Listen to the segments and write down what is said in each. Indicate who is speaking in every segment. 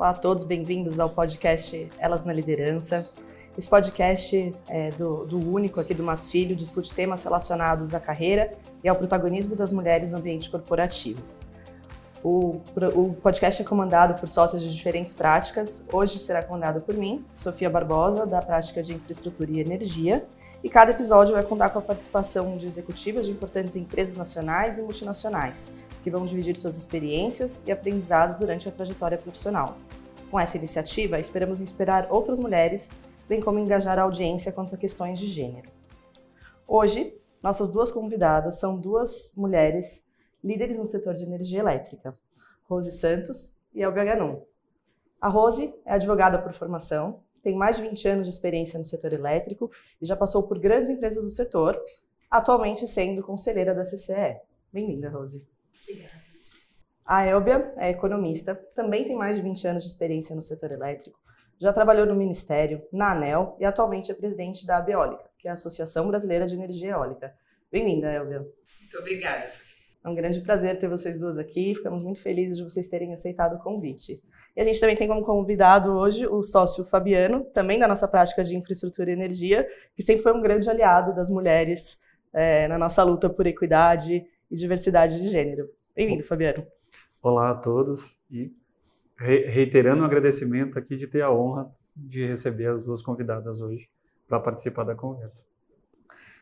Speaker 1: Olá a todos, bem-vindos ao podcast Elas na Liderança. Esse podcast é do, do único aqui do Matos Filho discute temas relacionados à carreira e ao protagonismo das mulheres no ambiente corporativo. O, o, podcast é comandado por sócios de diferentes práticas. Hoje será comandado por mim, Sofia Barbosa, da prática de infraestrutura e energia. E cada episódio vai contar com a participação de executivas de importantes empresas nacionais e multinacionais, que vão dividir suas experiências e aprendizados durante a trajetória profissional. Com essa iniciativa, esperamos inspirar outras mulheres, bem como engajar a audiência quanto a questões de gênero. Hoje, nossas duas convidadas são duas mulheres líderes no setor de energia elétrica, Rose Santos e Elbia Ganon. A Rose é advogada por formação, tem mais de 20 anos de experiência no setor elétrico e já passou por grandes empresas do setor, atualmente sendo conselheira da CCE. Bem-vinda, Rose.
Speaker 2: Obrigada.
Speaker 1: A Elbia é economista, também tem mais de 20 anos de experiência no setor elétrico, já trabalhou no Ministério, na ANEL e atualmente é presidente da Abeólica, que é a Associação Brasileira de Energia Eólica. Bem-vinda, Elbia.
Speaker 2: Muito obrigada,
Speaker 1: É um grande prazer ter vocês duas aqui, ficamos muito felizes de vocês terem aceitado o convite. E a gente também tem como convidado hoje o sócio Fabiano, também da nossa prática de infraestrutura e energia, que sempre foi um grande aliado das mulheres é, na nossa luta por equidade e diversidade de gênero. Bem-vindo, Fabiano.
Speaker 3: Olá a todos e reiterando o agradecimento aqui de ter a honra de receber as duas convidadas hoje para participar da conversa.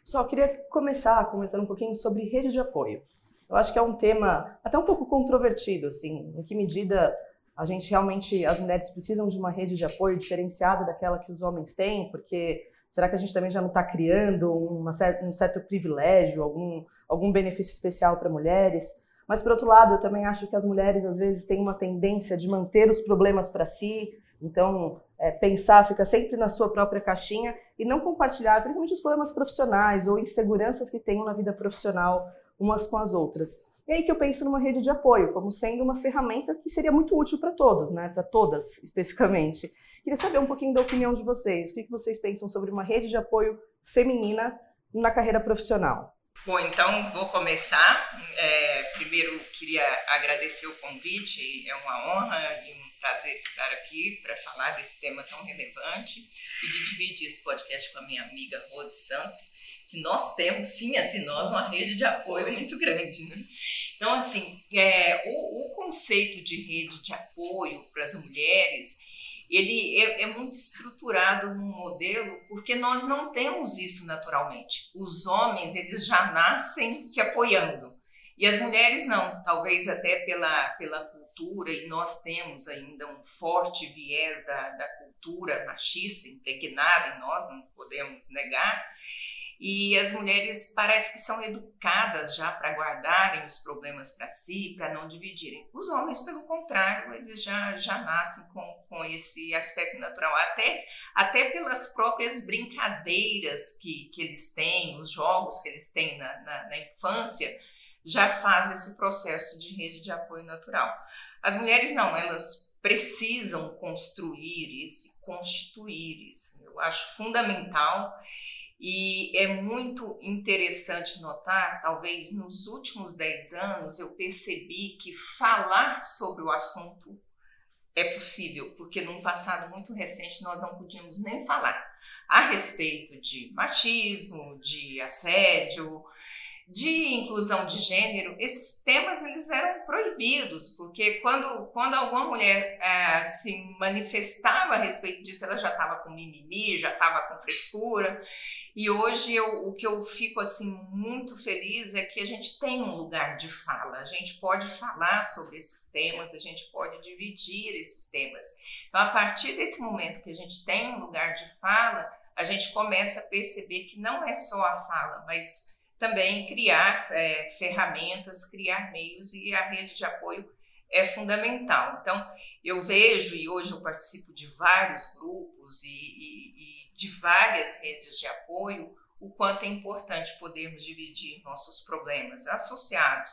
Speaker 1: Só queria começar conversando um pouquinho sobre rede de apoio. Eu acho que é um tema até um pouco controvertido, assim, em que medida a gente realmente, as mulheres precisam de uma rede de apoio diferenciada daquela que os homens têm, porque será que a gente também já não está criando uma, um certo privilégio, algum, algum benefício especial para mulheres? Mas, por outro lado, eu também acho que as mulheres, às vezes, têm uma tendência de manter os problemas para si, então, é, pensar, fica sempre na sua própria caixinha e não compartilhar, principalmente os problemas profissionais ou inseguranças que tenham na vida profissional umas com as outras. E aí que eu penso numa rede de apoio, como sendo uma ferramenta que seria muito útil para todos, né? para todas especificamente. Queria saber um pouquinho da opinião de vocês. O que vocês pensam sobre uma rede de apoio feminina na carreira profissional?
Speaker 2: Bom, então vou começar. É, primeiro, queria agradecer o convite, é uma honra e um prazer estar aqui para falar desse tema tão relevante e de dividir esse podcast com a minha amiga Rose Santos, que nós temos, sim, entre nós, uma rede de apoio muito grande. Né? Então, assim, é, o, o conceito de rede de apoio para as mulheres ele é, é, muito estruturado num modelo porque nós não temos isso naturalmente. Os homens, eles já nascem se apoiando. E as mulheres não, talvez até pela, pela cultura, e nós temos ainda um forte viés da, da cultura machista impregnada em nós, não podemos negar. E as mulheres parece que são educadas já para guardarem os problemas para si, para não dividirem. Os homens, pelo contrário, eles já, já nascem com, com esse aspecto natural, até, até pelas próprias brincadeiras que, que eles têm, os jogos que eles têm na, na, na infância, já faz esse processo de rede de apoio natural. As mulheres não, elas precisam construir isso, constituir isso. Eu acho fundamental e é muito interessante notar, talvez nos últimos 10 anos, eu percebi que falar sobre o assunto é possível, porque num passado muito recente nós não podíamos nem falar a respeito de machismo, de assédio, de inclusão de gênero, esses temas eles eram proibidos, porque quando, quando alguma mulher é, se manifestava a respeito disso, ela já estava com mimimi, já estava com frescura. E hoje eu, o que eu fico assim muito feliz é que a gente tem um lugar de fala, a gente pode falar sobre esses temas, a gente pode dividir esses temas. Então, a partir desse momento que a gente tem um lugar de fala, a gente começa a perceber que não é só a fala, mas também criar é, ferramentas, criar meios e a rede de apoio é fundamental. Então, eu vejo, e hoje eu participo de vários grupos e, e, de várias redes de apoio, o quanto é importante podermos dividir nossos problemas associados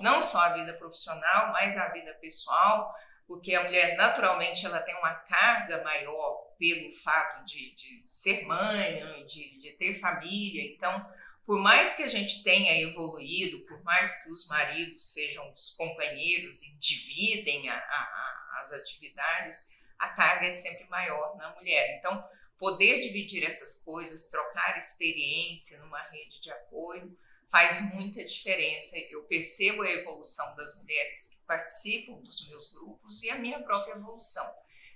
Speaker 2: não só à vida profissional, mas à vida pessoal, porque a mulher naturalmente ela tem uma carga maior pelo fato de, de ser mãe, de, de ter família, então por mais que a gente tenha evoluído, por mais que os maridos sejam os companheiros e dividem a, a, as atividades, a carga é sempre maior na mulher. Então, poder dividir essas coisas, trocar experiência numa rede de apoio, faz muita diferença. Eu percebo a evolução das mulheres que participam dos meus grupos e a minha própria evolução.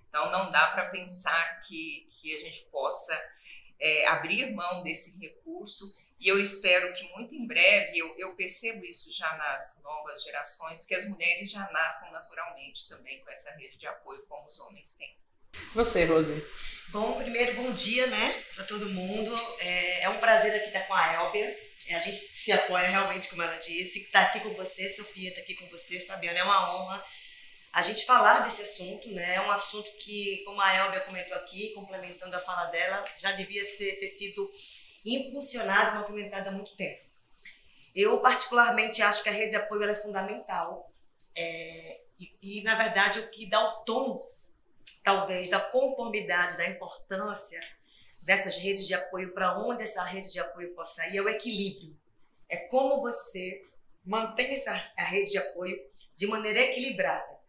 Speaker 2: Então, não dá para pensar que, que a gente possa é, abrir mão desse recurso. E eu espero que muito em breve, eu, eu percebo isso já nas novas gerações, que as mulheres já nasçam naturalmente também com essa rede de apoio como os homens têm.
Speaker 1: Você, Rose.
Speaker 4: Bom, primeiro, bom dia, né, para todo mundo. É, é, um prazer aqui estar com a Elbia. É, a gente se apoia realmente, como ela disse. Estar tá aqui com você, Sofia, estar tá aqui com você, Fabiana, é uma honra a gente falar desse assunto, né? É um assunto que, como a Elbia comentou aqui, complementando a fala dela, já devia ser, ter sido impulsionado, movimentado há muito tempo. Eu, particularmente, acho que a rede de apoio é fundamental. É, e, e, na verdade, o que dá o tom, talvez, da conformidade, da importância dessas redes de apoio, para onde essa rede de apoio possa ir, é o equilíbrio. É como você mantém essa a rede de apoio de maneira equilibrada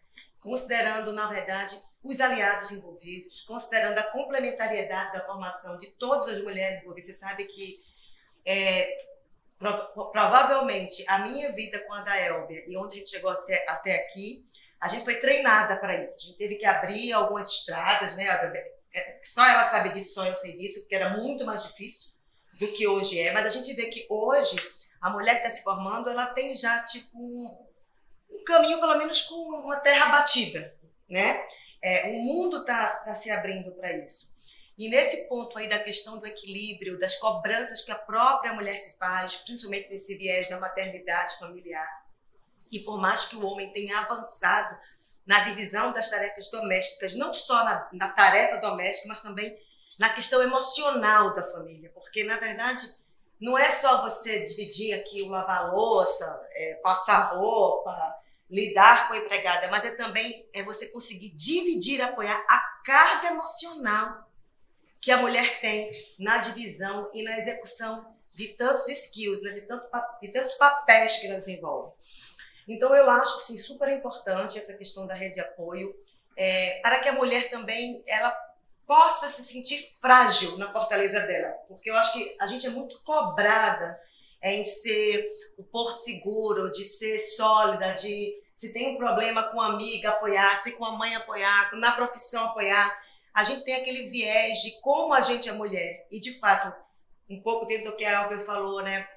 Speaker 4: considerando, na verdade, os aliados envolvidos, considerando a complementariedade da formação de todas as mulheres envolvidas. Você sabe que é, provavelmente a minha vida com a da Elbia e onde a gente chegou até, até aqui, a gente foi treinada para isso. A gente teve que abrir algumas estradas, né? É, só ela sabe disso, só eu sei disso, porque era muito mais difícil do que hoje é. Mas a gente vê que hoje a mulher que está se formando, ela tem já tipo um, um caminho, pelo menos, com uma terra batida, né? É, o mundo está tá se abrindo para isso. E nesse ponto aí da questão do equilíbrio, das cobranças que a própria mulher se faz, principalmente nesse viés da maternidade familiar, e por mais que o homem tenha avançado na divisão das tarefas domésticas, não só na, na tarefa doméstica, mas também na questão emocional da família, porque na verdade não é só você dividir aqui lavar louça, é, passar roupa, lidar com a empregada, mas é também é você conseguir dividir, apoiar a carga emocional que a mulher tem na divisão e na execução de tantos skills, né, de, tanto, de tantos papéis que ela desenvolve. Então, eu acho assim, super importante essa questão da rede de apoio, é, para que a mulher também ela possa se sentir frágil na fortaleza dela, porque eu acho que a gente é muito cobrada em ser o porto seguro, de ser sólida, de se tem um problema com a amiga apoiar, se com a mãe apoiar, na profissão apoiar. A gente tem aquele viés de como a gente é mulher. E, de fato, um pouco dentro do que a Albert falou, né?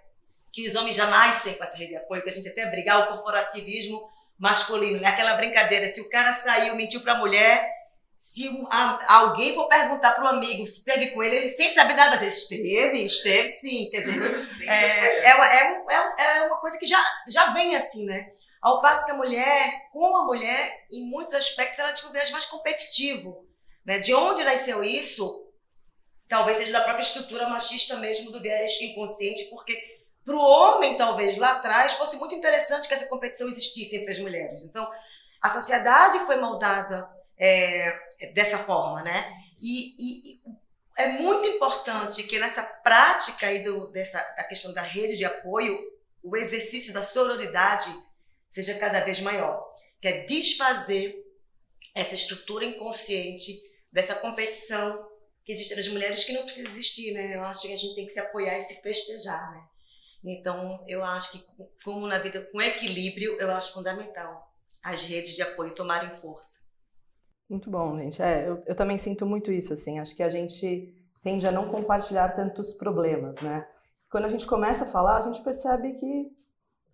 Speaker 4: Que os homens já nascem com essa rede de apoio, que a gente até brigar o corporativismo masculino, né? Aquela brincadeira, se o cara saiu, mentiu para a mulher, se um, a, alguém for perguntar para o amigo se esteve com ele, ele sem saber nada, ele esteve, esteve sim, quer dizer, é, é, é, é, é uma coisa que já, já vem assim, né? Ao passo que a mulher, com a mulher, em muitos aspectos, ela tinha um viés mais competitivo. Né? De onde nasceu isso? Talvez seja da própria estrutura machista mesmo, do viés inconsciente, porque para o homem, talvez lá atrás, fosse muito interessante que essa competição existisse entre as mulheres. Então, a sociedade foi moldada é, dessa forma, né? E, e, é muito importante que nessa prática aí do, dessa, da questão da rede de apoio, o exercício da sororidade seja cada vez maior, que é desfazer essa estrutura inconsciente dessa competição que existe entre as mulheres que não precisa existir, né? Eu acho que a gente tem que se apoiar e se festejar, né? Então, eu acho que como na vida com equilíbrio, eu acho fundamental as redes de apoio tomarem força.
Speaker 1: Muito bom, gente. É, eu, eu também sinto muito isso, assim. Acho que a gente tende a não compartilhar tantos problemas, né? Quando a gente começa a falar, a gente percebe que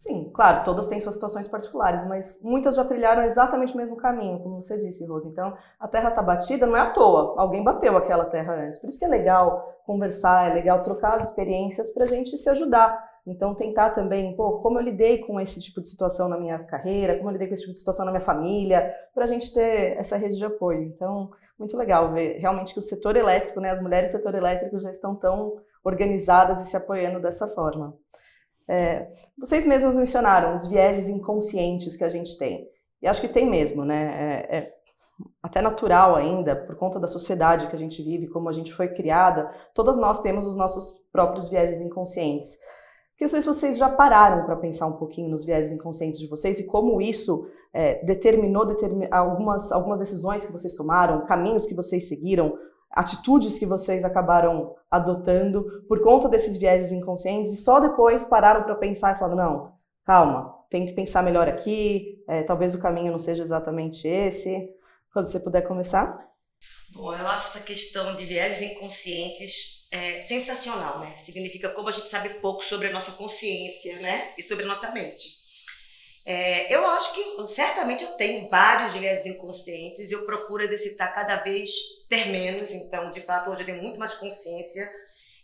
Speaker 1: Sim, claro, todas têm suas situações particulares, mas muitas já trilharam exatamente o mesmo caminho, como você disse, Rose. Então, a terra está batida não é à toa, alguém bateu aquela terra antes. Por isso que é legal conversar, é legal trocar as experiências para a gente se ajudar. Então, tentar também, pô, como eu lidei com esse tipo de situação na minha carreira, como eu lidei com esse tipo de situação na minha família, para a gente ter essa rede de apoio. Então, muito legal ver realmente que o setor elétrico, né, as mulheres do setor elétrico já estão tão organizadas e se apoiando dessa forma. É, vocês mesmos mencionaram os vieses inconscientes que a gente tem. E acho que tem mesmo, né? É, é até natural ainda, por conta da sociedade que a gente vive, como a gente foi criada, todas nós temos os nossos próprios vieses inconscientes. Queria saber se vocês já pararam para pensar um pouquinho nos vieses inconscientes de vocês e como isso é, determinou determin, algumas, algumas decisões que vocês tomaram, caminhos que vocês seguiram, atitudes que vocês acabaram adotando por conta desses vieses inconscientes e só depois pararam para pensar e falaram, não, calma, tem que pensar melhor aqui, é, talvez o caminho não seja exatamente esse. Quando você puder começar.
Speaker 4: Bom, eu acho essa questão de vieses inconscientes é, sensacional, né? Significa como a gente sabe pouco sobre a nossa consciência, né? E sobre a nossa mente. É, eu acho que certamente eu tenho vários vieses inconscientes, eu procuro exercitar cada vez ter menos, então de fato hoje eu tenho muito mais consciência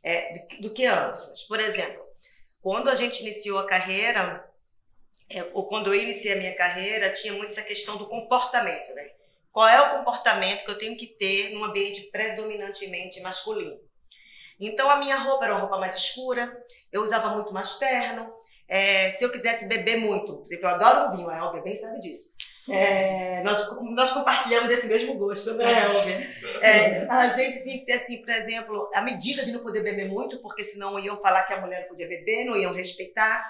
Speaker 4: é, do, do, que antes. Por exemplo, quando a gente iniciou a carreira, é, ou quando eu iniciei a minha carreira, tinha muito essa questão do comportamento, né? Qual é o comportamento que eu tenho que ter num ambiente predominantemente masculino? Então a minha roupa era uma roupa mais escura, eu usava muito mais terno, é, se eu quisesse beber muito, por exemplo, eu adoro um vinho, a Elber bem sabe disso. É, nós, nós compartilhamos esse mesmo gosto, né, Elber? É, a gente tem que ter, assim, por exemplo, a medida de não poder beber muito, porque senão iam falar que a mulher não podia beber, não iam respeitar.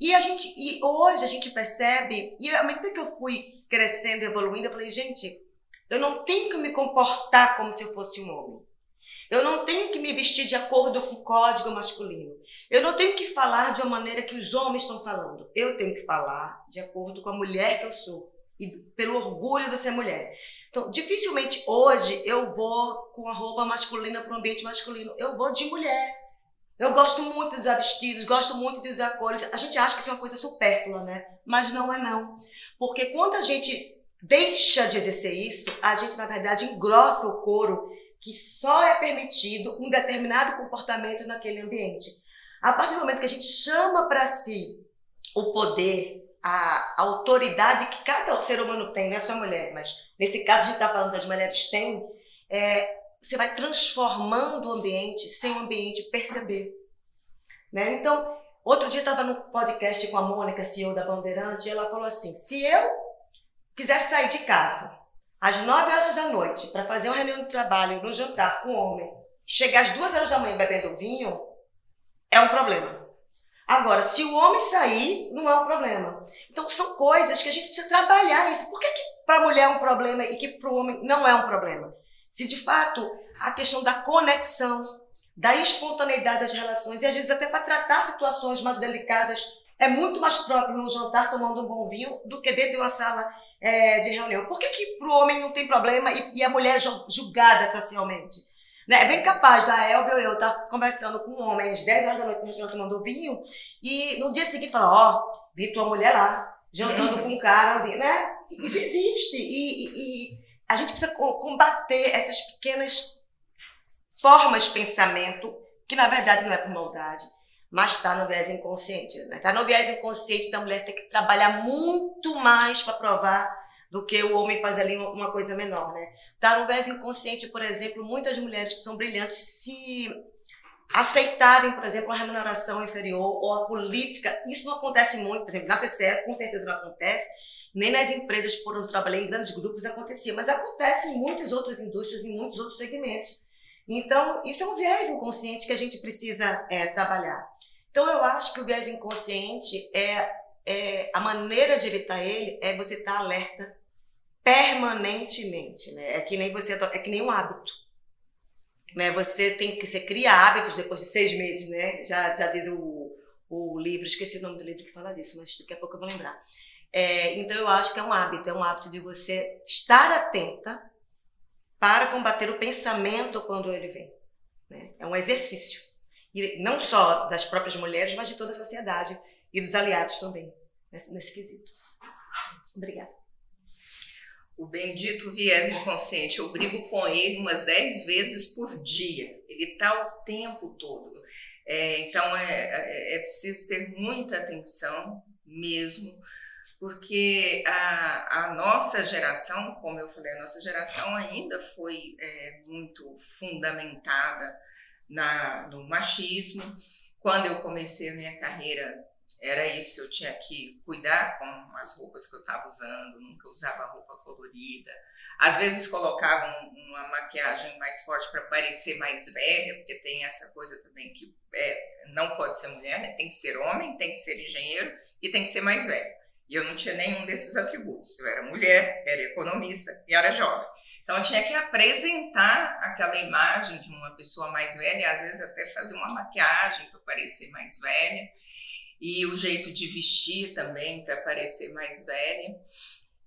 Speaker 4: E a gente, e hoje a gente percebe, e à medida que eu fui crescendo e evoluindo, eu falei, gente, eu não tenho que me comportar como se eu fosse um homem. Eu não tenho que me vestir de acordo com o código masculino. Eu não tenho que falar de uma maneira que os homens estão falando. Eu tenho que falar de acordo com a mulher que eu sou e pelo orgulho de ser mulher. Então, dificilmente hoje eu vou com a roupa masculina para o ambiente masculino. Eu vou de mulher. Eu gosto muito de usar vestidos, gosto muito de usar cores. A gente acha que isso é uma coisa supérflua, né? Mas não é não. Porque quando a gente deixa de exercer isso, a gente, na verdade, engrossa o couro que só é permitido um determinado comportamento naquele ambiente. A partir do momento que a gente chama para si o poder, a autoridade que cada ser humano tem, não é só mulher, mas nesse caso a gente está falando que as mulheres têm, é, você vai transformando o ambiente sem o ambiente perceber. Né? Então, outro dia estava no podcast com a Mônica, CEO da Bandeirante, e ela falou assim: se eu quisesse sair de casa às 9 horas da noite para fazer uma reunião de trabalho, no jantar com o homem, chegar às 2 horas da manhã bebendo vinho, é um problema. Agora, se o homem sair, não é um problema. Então, são coisas que a gente precisa trabalhar isso. Por que, que para a mulher é um problema e que para o homem não é um problema? Se de fato a questão da conexão, da espontaneidade das relações, e às vezes até para tratar situações mais delicadas, é muito mais próprio no jantar tomando um bom vinho do que dentro de uma sala é, de reunião. Por que, que para o homem não tem problema e, e a mulher é julgada socialmente? Né? É bem capaz da Elbe ou eu estar tá conversando com um homem às 10 horas da noite no restaurante tomando vinho e no dia seguinte falar, ó, oh, vi tua mulher lá, jantando com um cara, né? Isso existe e, e, e a gente precisa combater essas pequenas formas de pensamento que na verdade não é por maldade, mas está no viés inconsciente. Está né? Tá no viés inconsciente da mulher ter que trabalhar muito mais para provar do que o homem faz ali uma coisa menor, né? Está no viés inconsciente, por exemplo, muitas mulheres que são brilhantes se aceitarem, por exemplo, uma remuneração inferior ou a política. Isso não acontece muito, por exemplo, na CCE, com certeza não acontece, nem nas empresas por onde eu trabalhei, em grandes grupos acontecia, mas acontece em muitas outras indústrias, em muitos outros segmentos. Então, isso é um viés inconsciente que a gente precisa é, trabalhar. Então, eu acho que o viés inconsciente é, é a maneira de evitar ele é você estar alerta permanentemente, né? É que nem você é que nem um hábito, né? Você tem que você cria hábitos depois de seis meses, né? Já já diz o, o livro, esqueci o nome do livro que fala disso, mas daqui a pouco eu vou lembrar. É, então eu acho que é um hábito, é um hábito de você estar atenta para combater o pensamento quando ele vem. Né? É um exercício. E não só das próprias mulheres, mas de toda a sociedade e dos aliados também, nesse, nesse quesito. Obrigada.
Speaker 2: O bendito viés inconsciente, eu brigo com ele umas dez vezes por dia. Ele está o tempo todo. É, então é, é, é preciso ter muita atenção mesmo porque a, a, nossa geração, como eu falei, a nossa geração ainda foi é, muito fundamentada na, no machismo. Quando eu comecei a minha carreira, era isso, eu tinha que cuidar com as roupas que eu estava usando, nunca usava roupa colorida. Às vezes colocavam uma maquiagem mais forte para parecer mais velha, porque tem essa coisa também que é, não pode ser mulher, né? tem que ser homem, tem que ser engenheiro e tem que ser mais velho. E eu não tinha nenhum desses atributos. Eu era mulher, era economista e era jovem. Então eu tinha que apresentar aquela imagem de uma pessoa mais velha, às vezes até fazer uma maquiagem para parecer mais velha, e o jeito de vestir também para parecer mais velha.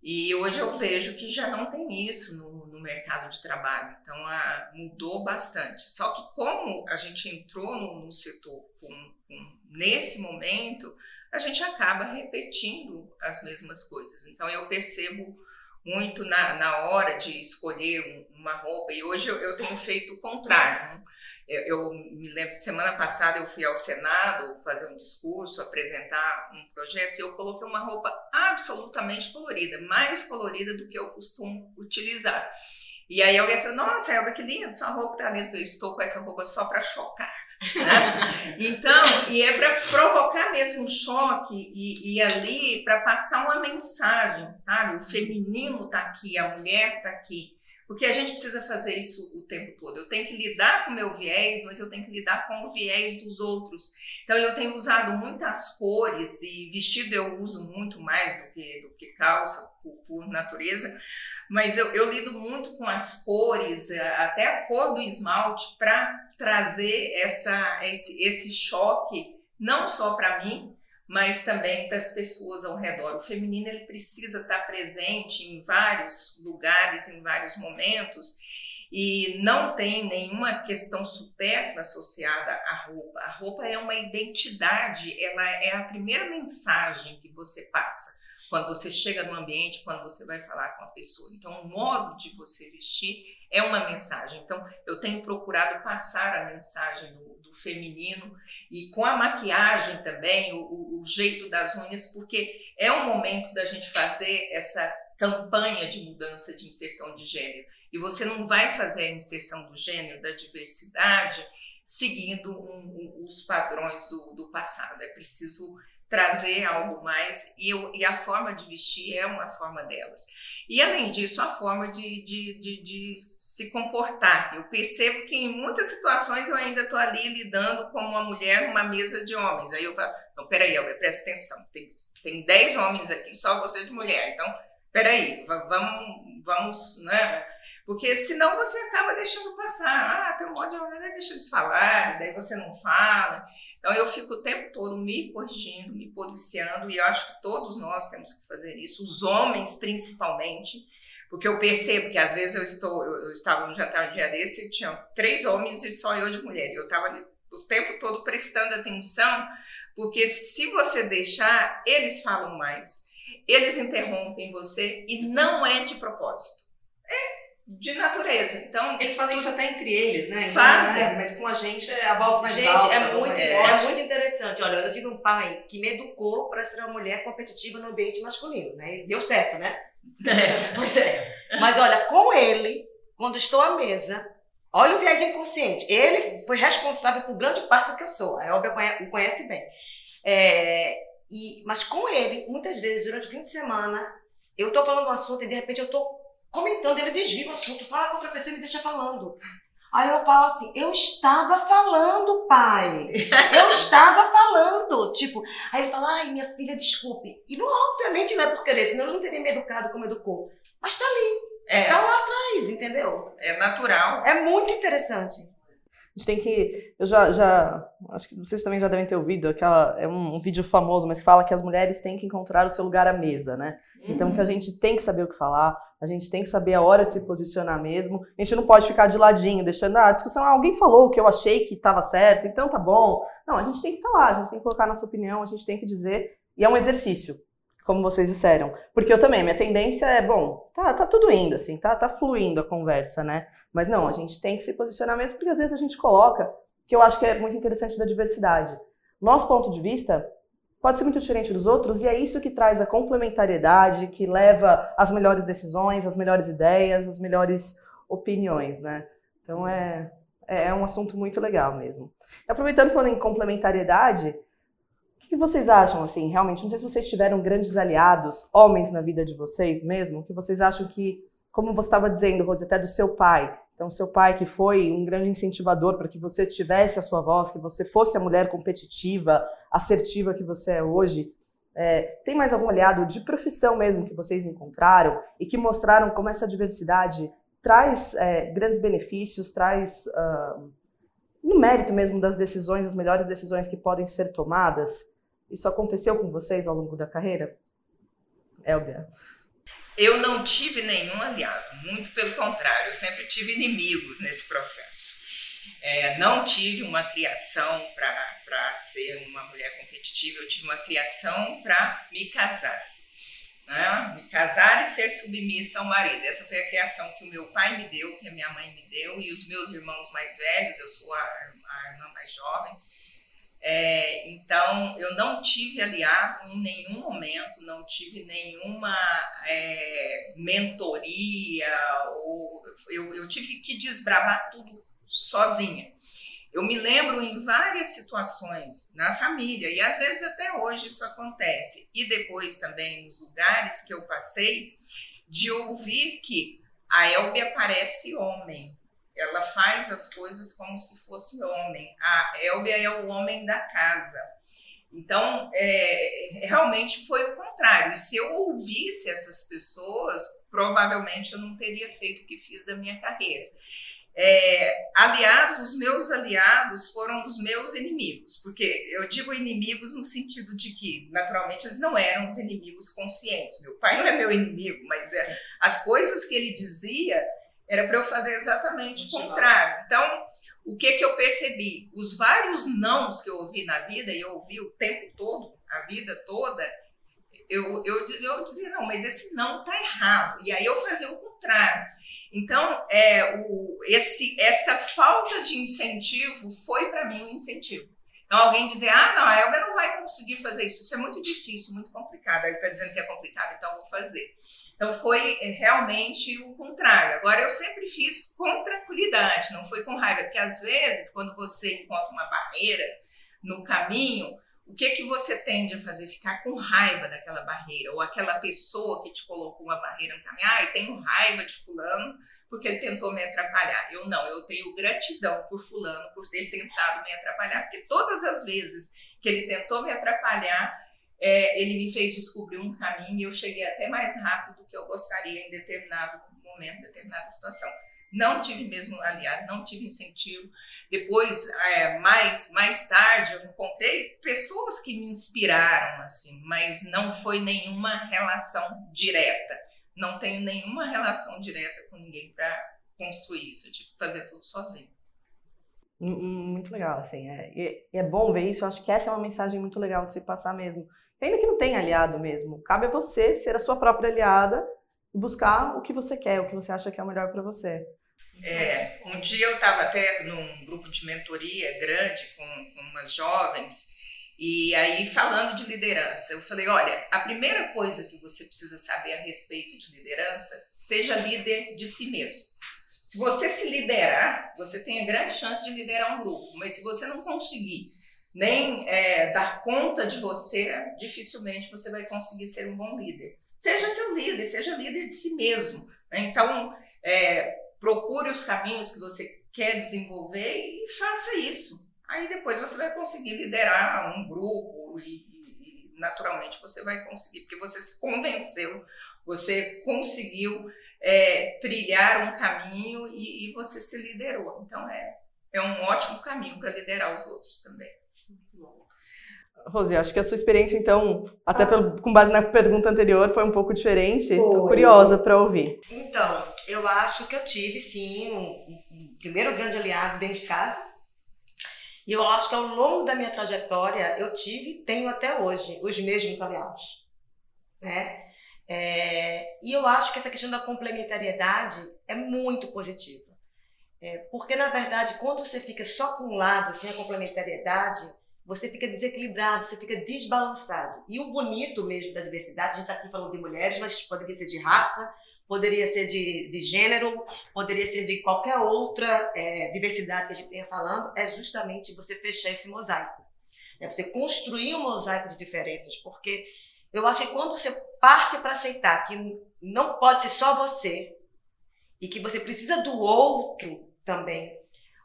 Speaker 2: E hoje eu vejo que já não tem isso no, no mercado de trabalho, então a, mudou bastante. Só que como a gente entrou no, no setor com, com, nesse momento, a gente acaba repetindo as mesmas coisas. Então eu percebo muito na, na hora de escolher uma roupa, e hoje eu, eu tenho feito o contrário. Né? Eu, eu, me lembro semana passada eu fui ao Senado fazer um discurso, apresentar um projeto, e eu coloquei uma roupa absolutamente colorida, mais colorida do que eu costumo utilizar. E aí alguém falou: Nossa, Elba, que lindo, sua roupa tá linda. Eu estou com essa roupa só para chocar. Então, e é para provocar mesmo um choque e, e ali para passar uma mensagem, sabe? O feminino está aqui, a mulher está aqui. Porque a gente precisa fazer isso o tempo todo. Eu tenho que lidar com o meu viés, mas eu tenho que lidar com o viés dos outros. Então eu tenho usado muitas cores e vestido eu uso muito mais do que, do que calça, por, por natureza. Mas eu, eu lido muito com as cores, eh, até a cor do esmalte, para trazer essa, esse, esse choque, não só para mim, mas também para as pessoas ao redor. O feminino ele precisa estar presente em vários lugares, em vários momentos, e não tem nenhuma questão supérflua associada à roupa. A roupa é uma identidade, ela é a primeira mensagem que você passa quando você chega no ambiente, quando você vai falar com a pessoa. Então, o modo de você vestir é uma mensagem. Então, eu tenho procurado passar a mensagem do, do feminino e com a maquiagem também, o, o, jeito das unhas, porque é o momento da gente fazer essa campanha de mudança de inserção de gênero. E você não vai fazer a inserção do gênero, da diversidade, seguindo um, um, os padrões do, do passado. É preciso trazer algo mais e, eu, e, a forma de vestir é uma forma delas. E além disso, a forma de, de, de, de se comportar. Eu percebo que em muitas situações eu ainda estou ali lidando como uma mulher numa mesa de homens. Aí eu falo, não, peraí, Elber, presta atenção, tem, tem dez homens aqui, só você de mulher. Então, peraí, vamos, vamos, né? Porque senão você acaba deixando passar. Ah, tem um monte de homem, deixa eles falar, daí você não fala. Então eu fico o tempo todo me corrigindo, me policiando, e eu acho que todos nós temos que fazer isso, os homens principalmente, porque eu percebo que às vezes eu estou, eu, eu estava no jantar um dia desse e tinha três homens e só eu de mulher, e eu estava ali o tempo todo prestando atenção, porque se você deixar, eles falam mais, eles interrompem você e não é de propósito. De natureza. Então,
Speaker 4: eles fazem isso até entre eles, né?
Speaker 2: Então, fazem.
Speaker 4: Né? Mas com a gente é a voz mais
Speaker 1: gente,
Speaker 4: alta.
Speaker 1: é muito,
Speaker 4: é muito interessante. Olha, eu tive um pai que me educou para ser uma mulher competitiva no ambiente masculino, né? E deu certo, né? É. Pois é. Mas olha, com ele, quando estou à mesa, olha o viés inconsciente. Ele foi responsável por grande parte do que eu sou. A Elbia o conhece bem. É, e, mas com ele, muitas vezes, durante o fim de semana, eu estou falando um assunto e de repente eu estou comentando, ele desvia o assunto, fala com outra pessoa e me deixa falando. Aí eu falo assim, eu estava falando, pai. Eu estava falando. Tipo, aí ele fala, ai, minha filha, desculpe. E não, obviamente não é por querer, senão eu não teria me educado como educou. Mas tá ali. É. Tá lá atrás, entendeu?
Speaker 2: É natural.
Speaker 4: É muito interessante.
Speaker 1: A gente tem que. Eu já, já. Acho que vocês também já devem ter ouvido aquela. É um, um vídeo famoso, mas que fala que as mulheres têm que encontrar o seu lugar à mesa, né? Uhum. Então que a gente tem que saber o que falar, a gente tem que saber a hora de se posicionar mesmo. A gente não pode ficar de ladinho, deixando ah, a discussão. Ah, alguém falou o que eu achei que estava certo, então tá bom. Não, a gente tem que estar tá lá, a gente tem que colocar a nossa opinião, a gente tem que dizer. E é um exercício, como vocês disseram. Porque eu também, minha tendência é, bom, tá, tá tudo indo, assim, tá, tá fluindo a conversa, né? Mas não, a gente tem que se posicionar mesmo, porque às vezes a gente coloca, que eu acho que é muito interessante da diversidade. Nosso ponto de vista pode ser muito diferente dos outros, e é isso que traz a complementariedade, que leva às melhores decisões, às melhores ideias, às melhores opiniões, né? Então é, é, é um assunto muito legal mesmo. Aproveitando falando em complementariedade, o que vocês acham, assim, realmente? Não sei se vocês tiveram grandes aliados, homens na vida de vocês mesmo, que vocês acham que como você estava dizendo, Rose, até do seu pai. Então, seu pai que foi um grande incentivador para que você tivesse a sua voz, que você fosse a mulher competitiva, assertiva que você é hoje. É, tem mais algum aliado de profissão mesmo que vocês encontraram e que mostraram como essa diversidade traz é, grandes benefícios, traz uh, no mérito mesmo das decisões, as melhores decisões que podem ser tomadas? Isso aconteceu com vocês ao longo da carreira? Elbia.
Speaker 2: Eu não tive nenhum aliado, muito pelo contrário, eu sempre tive inimigos nesse processo. É, não tive uma criação para ser uma mulher competitiva, eu tive uma criação para me casar. Né? Me casar e ser submissa ao marido. Essa foi a criação que o meu pai me deu, que a minha mãe me deu, e os meus irmãos mais velhos, eu sou a, a irmã mais jovem, é, então, eu não tive aliado em nenhum momento, não tive nenhuma é, mentoria, ou eu, eu tive que desbravar tudo sozinha. Eu me lembro em várias situações na família, e às vezes até hoje isso acontece, e depois também nos lugares que eu passei, de ouvir que a Elbia parece homem, ela faz as coisas como se fosse homem. A Elbia é o homem da casa. Então, é, realmente foi o contrário. E se eu ouvisse essas pessoas, provavelmente eu não teria feito o que fiz da minha carreira. É, aliás, os meus aliados foram os meus inimigos, porque eu digo inimigos no sentido de que, naturalmente, eles não eram os inimigos conscientes. Meu pai não é meu inimigo, mas é, as coisas que ele dizia era para eu fazer exatamente o contrário. Então, o que que eu percebi? Os vários nãos que eu ouvi na vida, e eu ouvi o tempo todo, a vida toda, eu, eu, eu dizia, não, mas esse não está errado. E aí eu fazia o contrário. Então, é, o, esse, essa falta de incentivo foi para mim um incentivo. Então, alguém dizer, ah, não, a Elber não vai conseguir fazer isso, isso é muito difícil, muito complicado. Aí está dizendo que é complicado, então vou fazer. Então, foi é, realmente o contrário. Agora, eu sempre fiz com tranquilidade, não foi com raiva, porque às vezes, quando você encontra uma barreira no caminho, o que que você tende a fazer? Ficar com raiva daquela barreira, ou aquela pessoa que te colocou uma barreira no caminho, ah, eu tenho raiva de fulano, porque ele tentou me atrapalhar. Eu não, eu tenho gratidão por fulano por ter tentado me atrapalhar, porque todas as vezes que ele tentou me atrapalhar, é, ele me fez descobrir um caminho e eu cheguei até mais rápido do que eu gostaria em determinado momento, determinada situação. Não tive mesmo aliado, não tive incentivo. Depois, é, mais, mais tarde, eu encontrei pessoas que me inspiraram, assim, mas não foi nenhuma relação direta não tenho nenhuma relação direta com ninguém para construir isso, tipo, fazer tudo sozinho.
Speaker 1: Muito legal, assim, é, é bom ver isso, eu acho que essa é uma mensagem muito legal de se passar mesmo. Ainda que não tenha aliado mesmo, cabe a você ser a sua própria aliada e buscar o que você quer, o que você acha que é o melhor para você.
Speaker 2: É, um dia eu estava até num grupo de mentoria grande com, com umas jovens e aí, falando de liderança, eu falei: olha, a primeira coisa que você precisa saber a respeito de liderança, seja líder de si mesmo. Se você se liderar, você tem a grande chance de liderar um grupo, mas se você não conseguir nem é, dar conta de você, dificilmente você vai conseguir ser um bom líder. Seja seu líder, seja líder de si mesmo. Né? Então, é, procure os caminhos que você quer desenvolver e faça isso. Aí depois você vai conseguir liderar um grupo e, e, naturalmente você vai conseguir, porque você se convenceu, você conseguiu é, trilhar um caminho e, e, você se liderou. Então é, é um ótimo caminho para liderar os outros também.
Speaker 1: Rose, acho que a sua experiência, então, até pelo, com base na pergunta anterior, foi um pouco diferente. Estou curiosa para ouvir.
Speaker 4: Então, eu acho que eu tive, sim, um, um primeiro grande aliado dentro de casa, e eu acho que ao longo da minha trajetória eu tive, tenho até hoje, os mesmos aliados. Né? É, e eu acho que essa questão da complementariedade é muito positiva. É, porque, na verdade, quando você fica só com um lado, sem a complementariedade, você fica desequilibrado, você fica desbalançado. E o bonito mesmo da diversidade, a gente está aqui falando de mulheres, mas poderia ser de raça, poderia ser de, de gênero, poderia ser de qualquer outra é, diversidade que a gente tenha falando, é justamente você fechar esse mosaico. É você construir um mosaico de diferenças, porque eu acho que quando você parte para aceitar que não pode ser só você e que você precisa do outro também,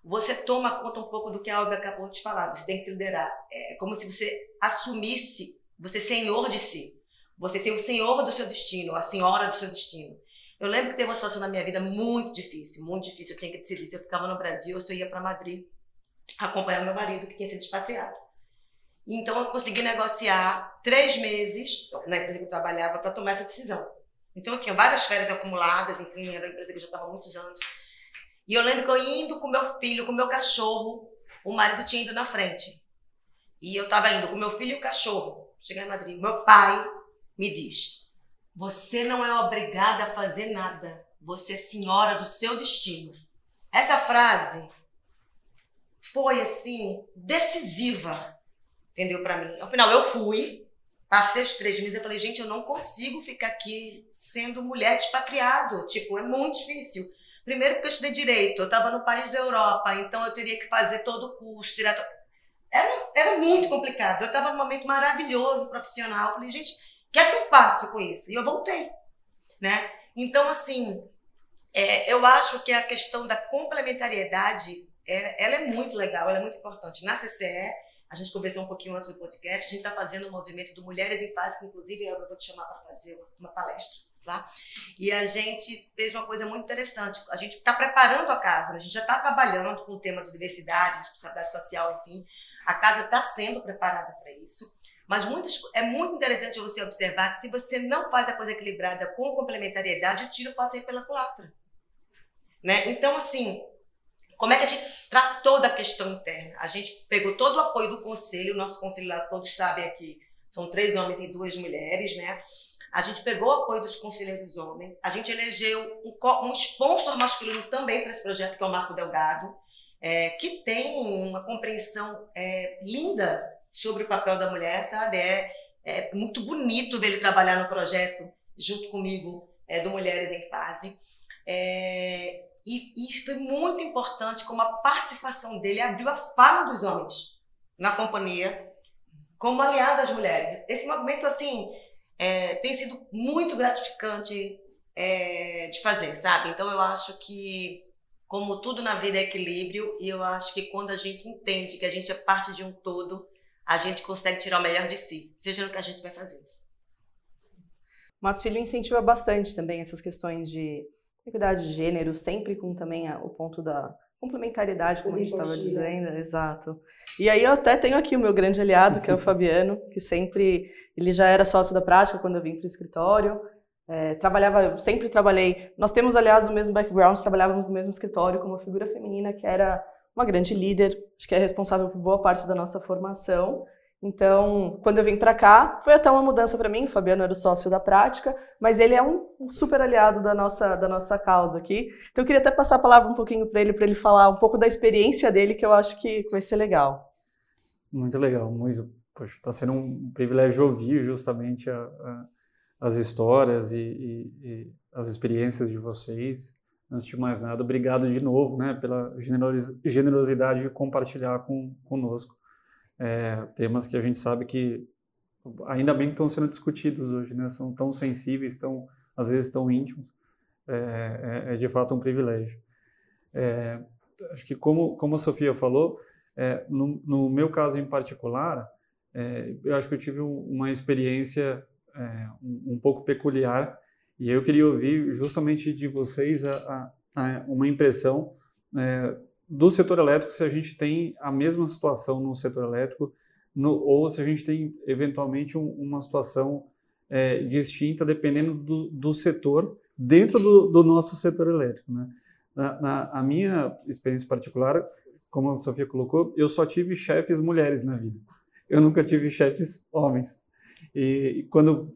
Speaker 4: você toma conta um pouco do que a Alba acabou de falar. Você tem que se liderar. É como se você assumisse Você senhor de si. Você ser o senhor do seu destino, a senhora do seu destino. Eu lembro que teve uma situação na minha vida muito difícil, muito difícil. Eu tinha que decidir se eu ficava no Brasil ou se eu ia para Madrid acompanhar meu marido que tinha sido expatriado. Então eu consegui negociar três meses na empresa que eu trabalhava para tomar essa decisão. Então eu tinha várias férias acumuladas, enfim, era uma empresa que já estava há muitos anos. E eu lembro que eu indo com meu filho, com meu cachorro, o marido tinha ido na frente. E eu estava indo com meu filho e o cachorro. Cheguei em Madrid. Meu pai me diz: Você não é obrigada a fazer nada. Você é senhora do seu destino. Essa frase foi assim decisiva, entendeu para mim. Ao final eu fui, passei os três meses e falei gente eu não consigo ficar aqui sendo mulher expatriado, tipo é muito difícil. Primeiro porque eu estudei direito, eu estava no país da Europa, então eu teria que fazer todo o curso, tirar era, era muito complicado. Eu estava num momento maravilhoso profissional. Falei, gente, que é que eu faço com isso? E eu voltei, né? Então, assim, é, eu acho que a questão da complementariedade, é, ela é muito legal, ela é muito importante. Na CCE, a gente conversou um pouquinho antes do podcast, a gente está fazendo um movimento do Mulheres em Fase, que inclusive eu vou te chamar para fazer uma, uma palestra. Lá. E a gente fez uma coisa muito interessante. A gente está preparando a casa, né? a gente já está trabalhando com o tema de diversidade, responsabilidade social, enfim. A casa está sendo preparada para isso. Mas é muito interessante você observar que se você não faz a coisa equilibrada com complementariedade, o tiro pode sair pela culatra. Né? Então, assim, como é que a gente tratou da questão interna? A gente pegou todo o apoio do conselho, nosso conselho lá, todos sabem aqui, são três homens e duas mulheres, né? A gente pegou o apoio dos conselheiros homens, a gente elegeu um, um sponsor masculino também para esse projeto, que é o Marco Delgado, é, que tem uma compreensão é, linda sobre o papel da mulher, sabe? É, é, muito bonito ver ele trabalhar no projeto junto comigo é, do Mulheres em Fase. É, e, e foi muito importante como a participação dele abriu a fala dos homens na companhia como aliada às mulheres. Esse movimento, assim, é, tem sido muito gratificante é, de fazer, sabe? Então eu acho que como tudo na vida é equilíbrio, e eu acho que quando a gente entende que a gente é parte de um todo, a gente consegue tirar o melhor de si, seja no que a gente vai fazer.
Speaker 1: Matos Filho incentiva bastante também essas questões de equidade de gênero, sempre com também o ponto da complementariedade, como a gente estava dizendo, exato. E aí eu até tenho aqui o meu grande aliado, que é o Fabiano, que sempre, ele já era sócio da prática quando eu vim para o escritório, é, trabalhava, sempre trabalhei. Nós temos, aliás, o mesmo background, trabalhávamos no mesmo escritório como figura feminina, que era uma grande líder, acho que é responsável por boa parte da nossa formação. Então, quando eu vim para cá, foi até uma mudança para mim. O Fabiano era o sócio da prática, mas ele é um, super aliado da nossa, da nossa causa aqui. Então, eu queria até passar a palavra um pouquinho para ele, para ele falar um pouco da experiência dele, que eu acho que vai ser legal.
Speaker 3: Muito legal, muito. Está sendo um privilégio ouvir justamente a, a as histórias e, e, e, as experiências de vocês. Antes de mais nada, obrigado de novo né, pela generosidade de compartilhar com, conosco é, temas que a gente sabe que ainda bem que estão sendo discutidos hoje, né, são tão sensíveis, tão, às vezes tão íntimos. É, é, é de fato um privilégio. É, acho que como, como a Sofia falou, é, no, no, meu caso em particular, é, eu acho que eu tive uma experiência é, um, um, pouco peculiar e eu queria ouvir justamente de vocês a, a, a uma impressão é, do setor elétrico se a gente tem a mesma situação no setor elétrico no, ou se a gente tem eventualmente um, uma situação é, distinta dependendo do, do setor dentro do, do, nosso setor elétrico. Né? Na, na, a minha experiência particular, como a Sofia colocou, eu só tive chefes mulheres na vida. Eu nunca tive chefes homens. E, quando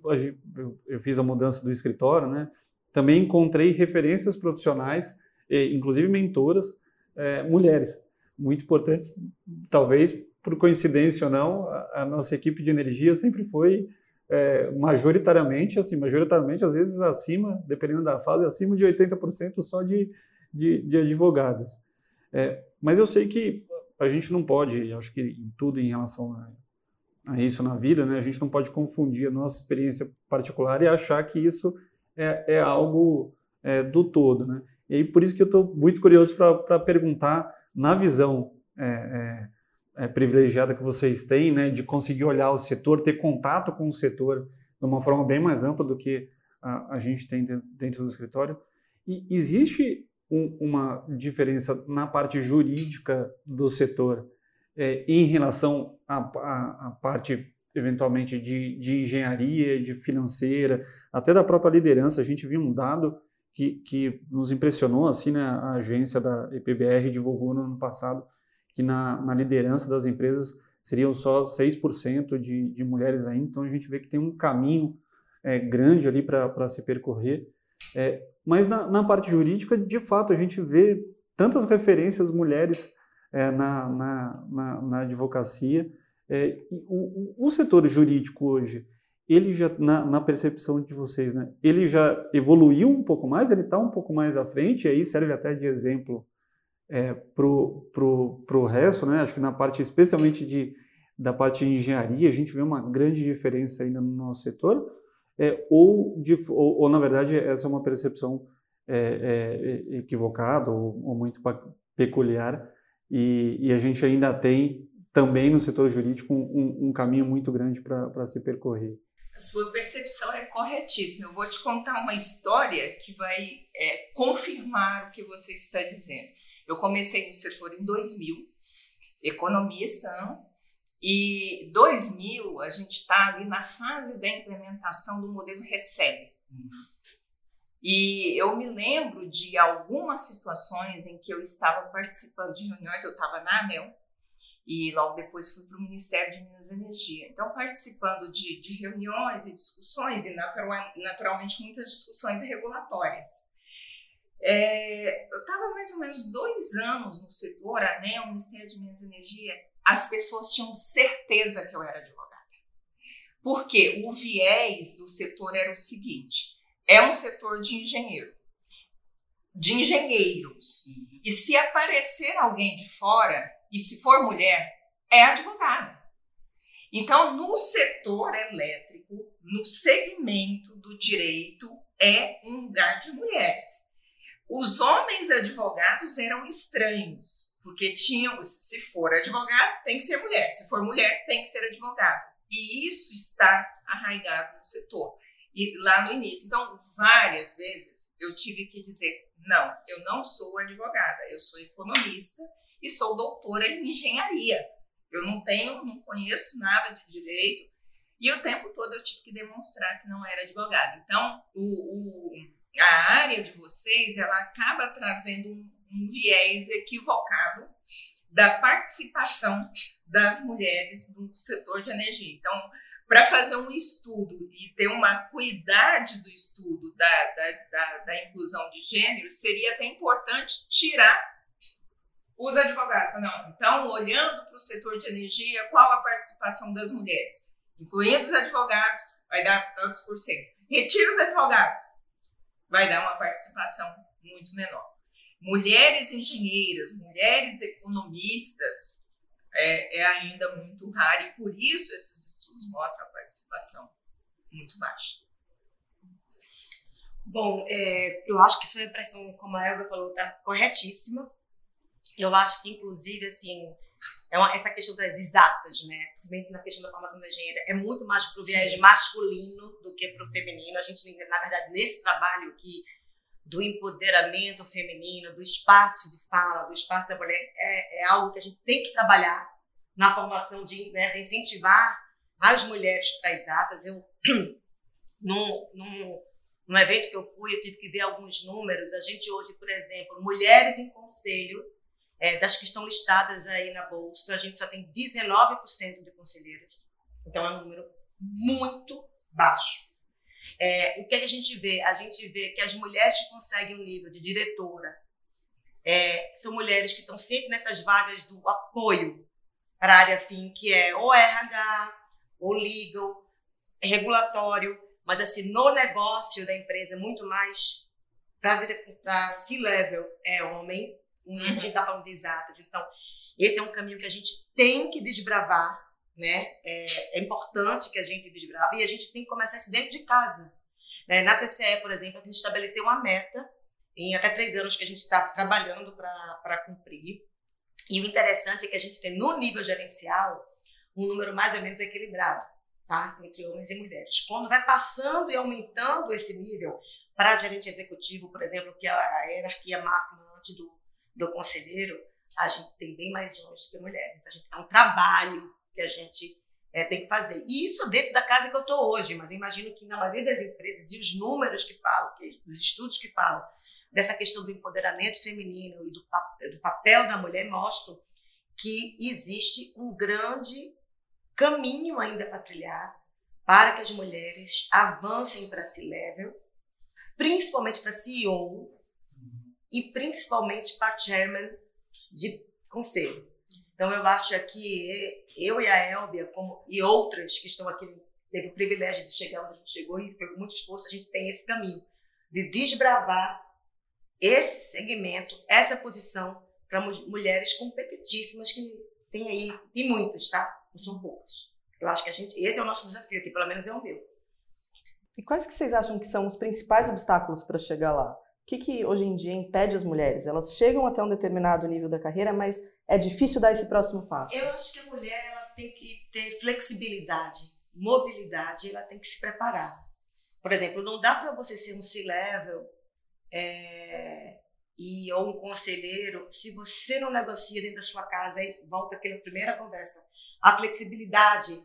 Speaker 3: eu fiz a mudança do escritório, né, também encontrei referências profissionais, inclusive mentoras, é, mulheres, muito importantes, talvez por coincidência ou não, a, a nossa equipe de energia sempre foi é, majoritariamente, assim, majoritariamente, às vezes acima, dependendo da fase, acima de 80% só de, de, de advogadas. É, mas eu sei que a gente não pode, acho que em tudo em relação a a isso na vida, né? A gente não pode confundir a nossa experiência particular e achar que isso é, é algo é, do todo, né? E aí por isso que eu estou muito curioso para perguntar na visão é, é, é, privilegiada que vocês têm, né, de conseguir olhar o setor, ter contato com o setor de uma forma bem mais ampla do que a, a gente tem dentro do escritório. E existe um, uma diferença na parte jurídica do setor é, em relação à, parte eventualmente de, de, engenharia, de financeira, até da própria liderança. A gente viu um dado que, que nos impressionou, assim, né? a agência da EPBR divulgou no ano passado, que na, na liderança das empresas seriam só 6% de, de mulheres ainda, então a gente vê que tem um caminho é, grande ali para se percorrer. É, mas na, na, parte jurídica, de fato, a gente vê tantas referências mulheres é, na, na, na, na, advocacia. É, o, o, setor jurídico hoje, ele já, na, percepção de vocês, né, ele já evoluiu um pouco mais, ele está um pouco mais à frente, e aí serve até de exemplo é, para o resto, né? Acho que na parte, especialmente de, da parte de engenharia, a gente vê uma grande diferença ainda no nosso setor, é, ou, de, ou, ou, na verdade essa é uma percepção é, é equivocada ou, ou, muito peculiar, e, e, a gente ainda tem também no setor jurídico um, um caminho muito grande para se percorrer.
Speaker 2: A sua percepção é corretíssima. Eu vou te contar uma história que vai é, confirmar o que você está dizendo. Eu comecei no setor em 2000, economista, não? e 2000 a gente está ali na fase da implementação do modelo Recebe. Uhum. E eu me lembro de algumas situações em que eu estava participando de reuniões, eu estava na ANEL, e logo depois fui para o Ministério de Minas e Energia. Então, participando de, de reuniões e discussões, e natural, naturalmente muitas discussões regulatórias. É, eu estava mais ou menos dois anos no setor, ANEL, Ministério de Minas e Energia, as pessoas tinham certeza que eu era advogada. Porque o viés do setor era o seguinte: é um setor de engenheiro, de engenheiros. Uhum. E se aparecer alguém de fora, e se for mulher, é advogada. Então, no setor elétrico, no segmento do direito, é um lugar de mulheres. Os homens advogados eram estranhos, porque tinham, se for advogado, tem que ser mulher, se for mulher, tem que ser advogado. E isso está arraigado no setor. E lá no início. Então, várias vezes eu tive que dizer: não, eu não sou advogada, eu sou economista e sou doutora em engenharia. Eu não tenho, não conheço nada de direito. E o tempo todo eu tive que demonstrar que não era advogada. Então, o, o a área de vocês ela acaba trazendo um, um viés equivocado da participação das mulheres no setor de energia. Então, para fazer um estudo e ter uma cuidade do estudo da, da, da, da, inclusão de gênero, seria até importante tirar os advogados. Não, então, olhando para o setor de energia, qual a participação das mulheres? Incluindo os advogados, vai dar tantos por cento. Retira os advogados, vai dar uma participação muito menor. Mulheres engenheiras, mulheres economistas é, é ainda muito raro e por isso esses estudos mostram a participação muito baixa.
Speaker 4: Bom, é, eu acho que sua impressão, como a Elga falou, está corretíssima. Eu acho que, inclusive, assim, é uma, essa questão das exatas, né? Principalmente na questão da formação da engenheira, é muito mais para o viés masculino do que para o feminino. A gente, na verdade, nesse trabalho aqui do empoderamento feminino, do espaço de fala, do espaço da mulher, é, é algo que a gente tem que trabalhar na formação de, né, de incentivar as mulheres para exatas. Eu, num, num, num evento que eu fui, eu tive que ver alguns números. A gente hoje, por exemplo, mulheres em conselho é, das que estão listadas aí na bolsa, a gente só tem 19% de conselheiras. Então é um número muito baixo. É, o que, é que, a gente vê? A gente vê que as mulheres que conseguem o um nível de diretora é, são mulheres que estão sempre nessas vagas do apoio para a área fim, que é ou RH, ou legal, regulatório, mas assim, no negócio da empresa, muito mais para C-level é homem, Uhum. A gente está falando de exatas. Então, esse é um caminho que a gente tem que desbravar, né? É, é importante que a gente desbrave e a gente tem que começar isso dentro de casa. Né? Na CCE, por exemplo, a gente estabeleceu uma meta em até três anos que a gente está trabalhando para cumprir. E o interessante é que a gente tem no nível gerencial um número mais ou menos equilibrado, tá? Entre homens e mulheres. Quando vai passando e aumentando esse nível, para gerente executivo, por exemplo, que é a hierarquia máxima antes do, do conselheiro, a gente tem bem mais homens do que mulheres. A gente é um trabalho que a gente é, tem que fazer. E isso dentro da casa que eu estou hoje, mas imagino que na maioria das empresas e os números que falam, que, os estudos que falam dessa questão do empoderamento feminino e do, do papel da mulher mostram que existe um grande caminho ainda para trilhar para que as mulheres avancem para esse level, principalmente para CEO e principalmente para chairman de conselho. Então eu acho que eu e a Elbia, como, e outras que estão aqui, teve o privilégio de chegar onde a gente chegou e foi muito esforço, a gente tem esse caminho de desbravar esse segmento, essa posição para mulheres competentíssimas que tem aí, e muitas, tá? Não são poucas. Eu acho que a gente, esse é o nosso desafio aqui, pelo menos é o meu.
Speaker 1: E quais que vocês acham que são os principais obstáculos para chegar lá? O que, que hoje em dia impede as mulheres? Elas chegam até um determinado nível da carreira, mas é difícil dar esse próximo passo.
Speaker 4: Eu acho que a mulher ela tem que ter flexibilidade, mobilidade, ela tem que se preparar. Por exemplo, não dá para você ser um C-level é, e ou um conselheiro se você não negocia dentro da sua casa. Aí volta aquela primeira conversa, a flexibilidade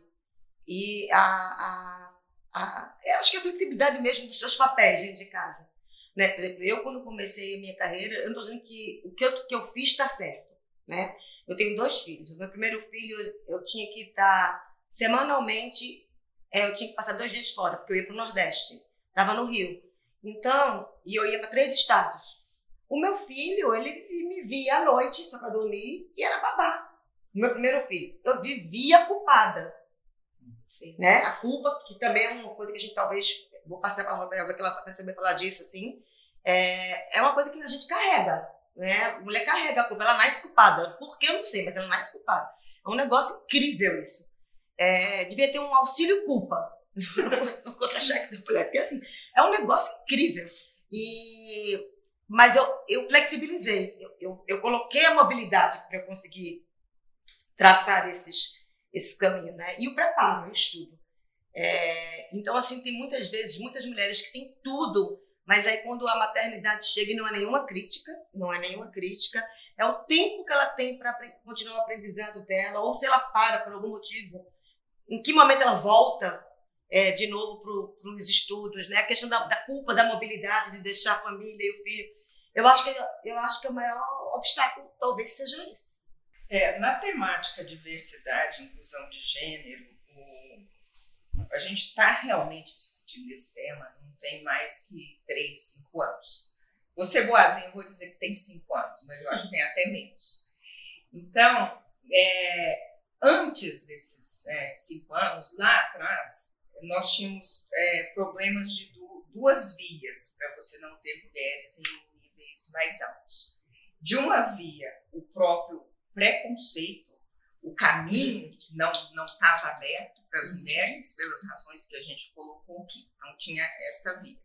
Speaker 4: e a, a, a eu acho que a flexibilidade mesmo dos seus papéis dentro de casa. Né? Por exemplo, eu quando comecei a minha carreira, eu não estou dizendo que o que eu, que eu fiz está certo né? Eu tenho dois filhos. O meu primeiro filho, eu tinha que estar semanalmente, é, eu tinha que passar dois dias fora, porque eu ia para o Nordeste, estava no Rio. Então, e eu ia para três estados. O meu filho, ele me via à noite só para dormir e era babá. O meu primeiro filho, eu vivia culpada. Sim. Né? A culpa, que também é uma coisa que a gente talvez, vou passar para a Roberta, que ela vai saber falar disso, assim, é, é uma coisa que a gente carrega. Né? A mulher carrega a culpa, ela nasce culpada. Por que eu não sei, mas ela nasce culpada. É um negócio incrível isso. É, devia ter um auxílio culpa no contra-cheque da mulher, porque assim, é um negócio incrível. E, mas eu, eu flexibilizei, eu, eu, eu coloquei a mobilidade para eu conseguir traçar esses, esse caminho, né? E o preparo, o estudo. É, então, assim, tem muitas vezes, muitas mulheres que têm tudo mas aí quando a maternidade chega e não é nenhuma crítica, não é nenhuma crítica, é o tempo que ela tem para continuar o aprendizado dela, ou se ela para por algum motivo, em que momento ela volta é, de novo para os estudos, né? A questão da, da, culpa, da mobilidade, de deixar a família e o filho. Eu acho que eu acho que o maior obstáculo talvez seja esse.
Speaker 2: É, na temática diversidade, inclusão de gênero, a gente está realmente discutindo esse tema tem mais que 3, 5 anos. Vou ser boazinha, vou dizer que tem 5 anos, mas eu acho que tem até menos. Então, é, antes desses 5 é, anos, lá atrás, nós tínhamos é, problemas de duas vias para você não ter mulheres em níveis mais altos. De uma via, o próprio preconceito, o caminho não estava aberto para as mulheres, pelas razões que a gente colocou aqui. Então, tinha esta via.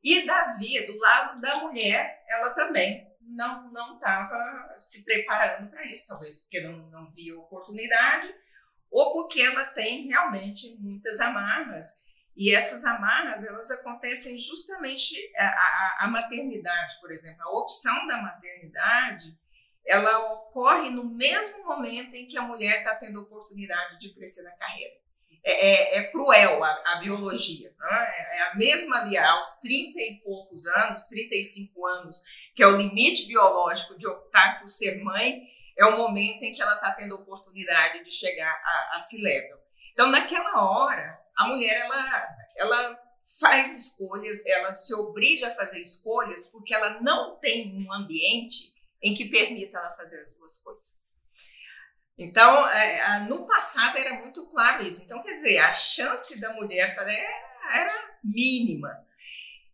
Speaker 2: E da via, do lado da mulher, ela também não não estava se preparando para isso, talvez porque não, não via oportunidade, ou porque ela tem realmente muitas amarras. E essas amarras, elas acontecem justamente a, a, a maternidade, por exemplo, a opção da maternidade, ela ocorre no mesmo momento em que a mulher está tendo oportunidade de crescer na carreira é, é, é cruel a, a biologia. Né? É a mesma ali, aos 30 e poucos anos, 35 anos, que é o limite biológico de optar por ser mãe, é o momento em que ela está tendo oportunidade de chegar a, a se level. Então, naquela hora, a mulher ela, ela faz escolhas, ela se obriga a fazer escolhas porque ela não tem um ambiente em que permita ela fazer as duas coisas. Então, é, no passado era muito claro isso. Então, quer dizer, a chance da mulher fazer era mínima.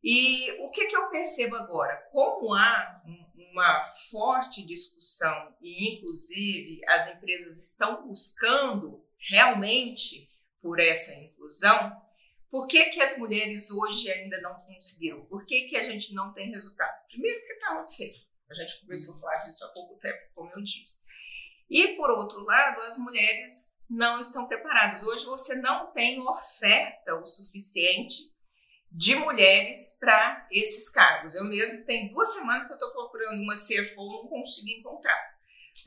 Speaker 2: E o que, que eu percebo agora? Como há uma forte discussão e, inclusive, as empresas estão buscando realmente por essa inclusão, por que, que as mulheres hoje ainda não conseguiram? Por que, que a gente não tem resultado? Primeiro, porque está muito cedo. A gente começou a falar disso há pouco tempo, como eu disse. E, por outro lado, as mulheres não estão preparadas. Hoje você não tem oferta o suficiente de mulheres para esses cargos. Eu mesmo tenho duas semanas que eu estou procurando uma CFO, não consegui encontrar.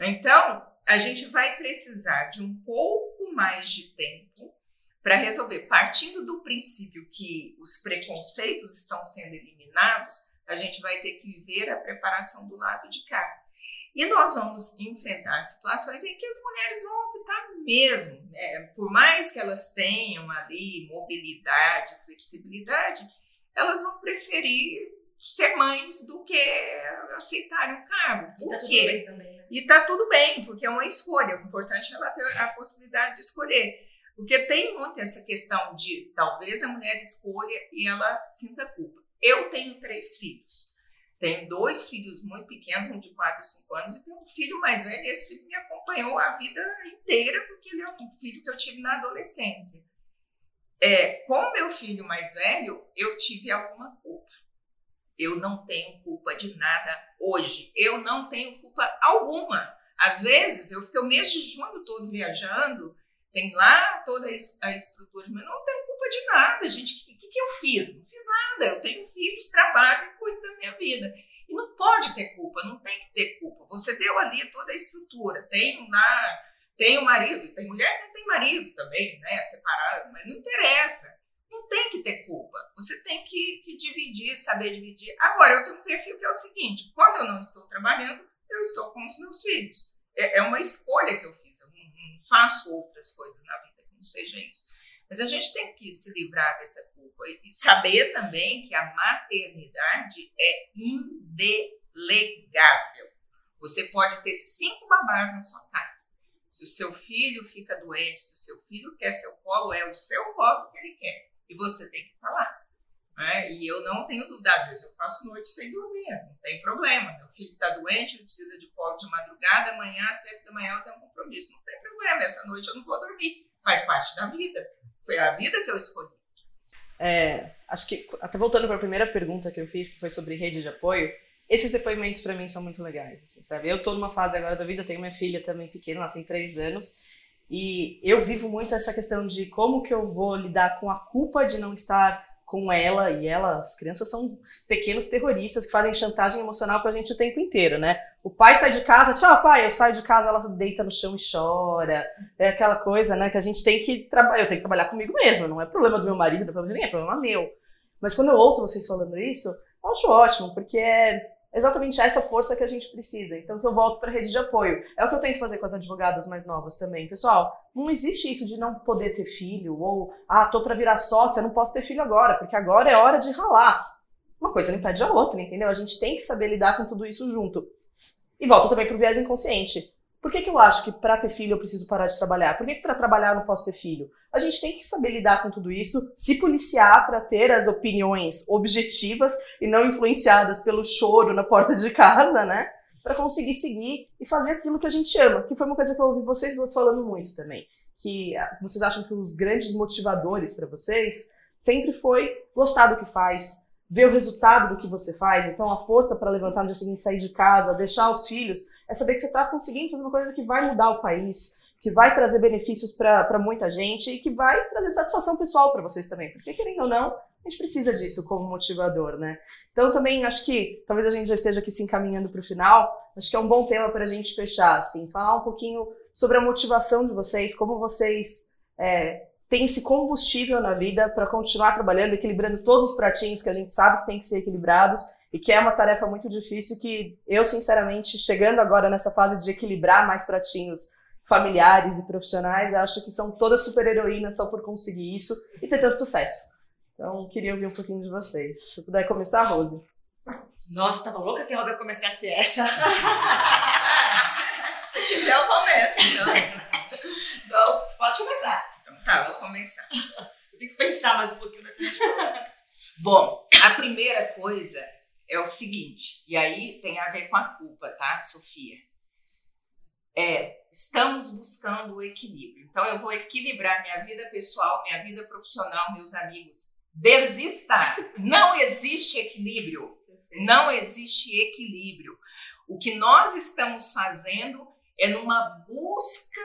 Speaker 2: Então, a gente vai precisar de um pouco mais de tempo para resolver. Partindo do princípio que os preconceitos estão sendo eliminados, a gente vai ter que ver a preparação do lado de cá. E nós vamos enfrentar situações em que as mulheres vão optar mesmo, né? por mais que elas tenham ali mobilidade, flexibilidade, elas vão preferir ser mães do que aceitarem o cargo. Por
Speaker 4: Tá tudo
Speaker 2: quê?
Speaker 4: bem também, né?
Speaker 2: E tá tudo bem, porque é uma escolha. O importante é ela ter a possibilidade de escolher. Porque tem muito essa questão de talvez a mulher escolha e ela sinta culpa. Eu tenho três filhos. Tenho dois filhos muito pequenos, um de 4 e 5 anos, e tenho um filho mais velho. E esse filho me acompanhou a vida inteira, porque ele é um filho que eu tive na adolescência. É, com meu filho mais velho, eu tive alguma culpa. Eu não tenho culpa de nada hoje. Eu não tenho culpa alguma. Às vezes, eu fiquei o mês de junho todo viajando, tem lá toda a estrutura, mas não tenho culpa de nada, gente. O que, que eu fiz? Não fiz nada. Eu tenho filhos, trabalho e cuido da minha vida. E não pode ter culpa, não tem que ter culpa. Você deu ali toda a estrutura. Tem lá, tem o marido, tem mulher que não tem marido também, né? Separado, mas não interessa. Não tem que ter culpa. Você tem que, que dividir, saber dividir. Agora, eu tenho um perfil que é o seguinte: quando eu não estou trabalhando, eu estou com os meus filhos. É, é uma escolha que eu fiz. Eu não, não faço outras coisas na vida que não seja isso. Mas a gente tem que se livrar dessa culpa e saber também que a maternidade é indelegável. Você pode ter cinco babás na sua casa. Se o seu filho fica doente, se o seu filho quer seu colo, é o seu colo que ele quer. E você tem que estar lá. Né? E eu não tenho dúvida. Às vezes eu passo noite sem dormir, não tem problema. Meu filho está doente, ele precisa de colo de madrugada, amanhã, às sete da manhã, eu tenho um compromisso. Não tem problema, essa noite eu não vou dormir. Faz parte da vida. Foi a vida que eu escolhi.
Speaker 1: É, acho que, até voltando para a primeira pergunta que eu fiz, que foi sobre rede de apoio, esses depoimentos para mim são muito legais, assim, sabe? Eu tô numa fase agora da vida, tenho minha filha também pequena, ela tem três anos, e eu vivo muito essa questão de como que eu vou lidar com a culpa de não estar com ela, e ela, as crianças são pequenos terroristas que fazem chantagem emocional com a gente o tempo inteiro, né? O pai sai de casa, tchau pai, eu saio de casa, ela deita no chão e chora, é aquela coisa, né, que a gente tem que trabalhar, eu tenho que trabalhar comigo mesma, não é problema do meu marido, não é problema de ninguém, é problema meu. Mas quando eu ouço vocês falando isso, eu acho ótimo, porque é exatamente essa força que a gente precisa. Então, que eu volto para a rede de apoio. É o que eu tento fazer com as advogadas mais novas também. Pessoal, não existe isso de não poder ter filho, ou, ah, tô para virar sócia, não posso ter filho agora, porque agora é hora de ralar. Uma coisa não impede a outra, entendeu? A gente tem que saber lidar com tudo isso junto. E volta também pro viés inconsciente. Por que, que eu acho que para ter filho eu preciso parar de trabalhar? Por que, que para trabalhar eu não posso ter filho? A gente tem que saber lidar com tudo isso, se policiar para ter as opiniões objetivas e não influenciadas pelo choro na porta de casa, né? Para conseguir seguir e fazer aquilo que a gente ama. Que foi uma coisa que eu ouvi vocês duas falando muito também. Que ah, vocês acham que os grandes motivadores para vocês sempre foi gostar do que faz, ver o resultado do que você faz. Então, a força para levantar no dia seguinte, sair de casa, deixar os filhos, é saber que você está conseguindo fazer uma coisa que vai mudar o país, que vai trazer benefícios para muita gente e que vai trazer satisfação pessoal para vocês também. Porque, querendo ou não, a gente precisa disso como motivador, né? Então, também acho que talvez a gente já esteja aqui se encaminhando para o final. Acho que é um bom tema para a gente fechar, assim, falar um pouquinho sobre a motivação de vocês, como vocês é, têm esse combustível na vida para continuar trabalhando, equilibrando todos os pratinhos que a gente sabe que tem que ser equilibrados e que é uma tarefa muito difícil que eu, sinceramente, chegando agora nessa fase de equilibrar mais pratinhos familiares e profissionais, acho que são todas super heroínas só por conseguir isso e ter tanto sucesso. Então, queria ouvir um pouquinho de vocês. Se puder começar, Rose.
Speaker 4: Nossa, tava louca que a Robert começasse essa.
Speaker 2: Se quiser, eu começo. Então,
Speaker 4: Não, pode começar.
Speaker 2: Tá, vou começar.
Speaker 4: Eu tenho que pensar mais um pouquinho nessa resposta.
Speaker 2: Bom, a primeira coisa é o seguinte, e aí tem a ver com a culpa, tá, Sofia? É, estamos buscando o equilíbrio. Então eu vou equilibrar minha vida pessoal, minha vida profissional, meus amigos. Desista! Não existe equilíbrio. Não existe equilíbrio. O que nós estamos fazendo é numa busca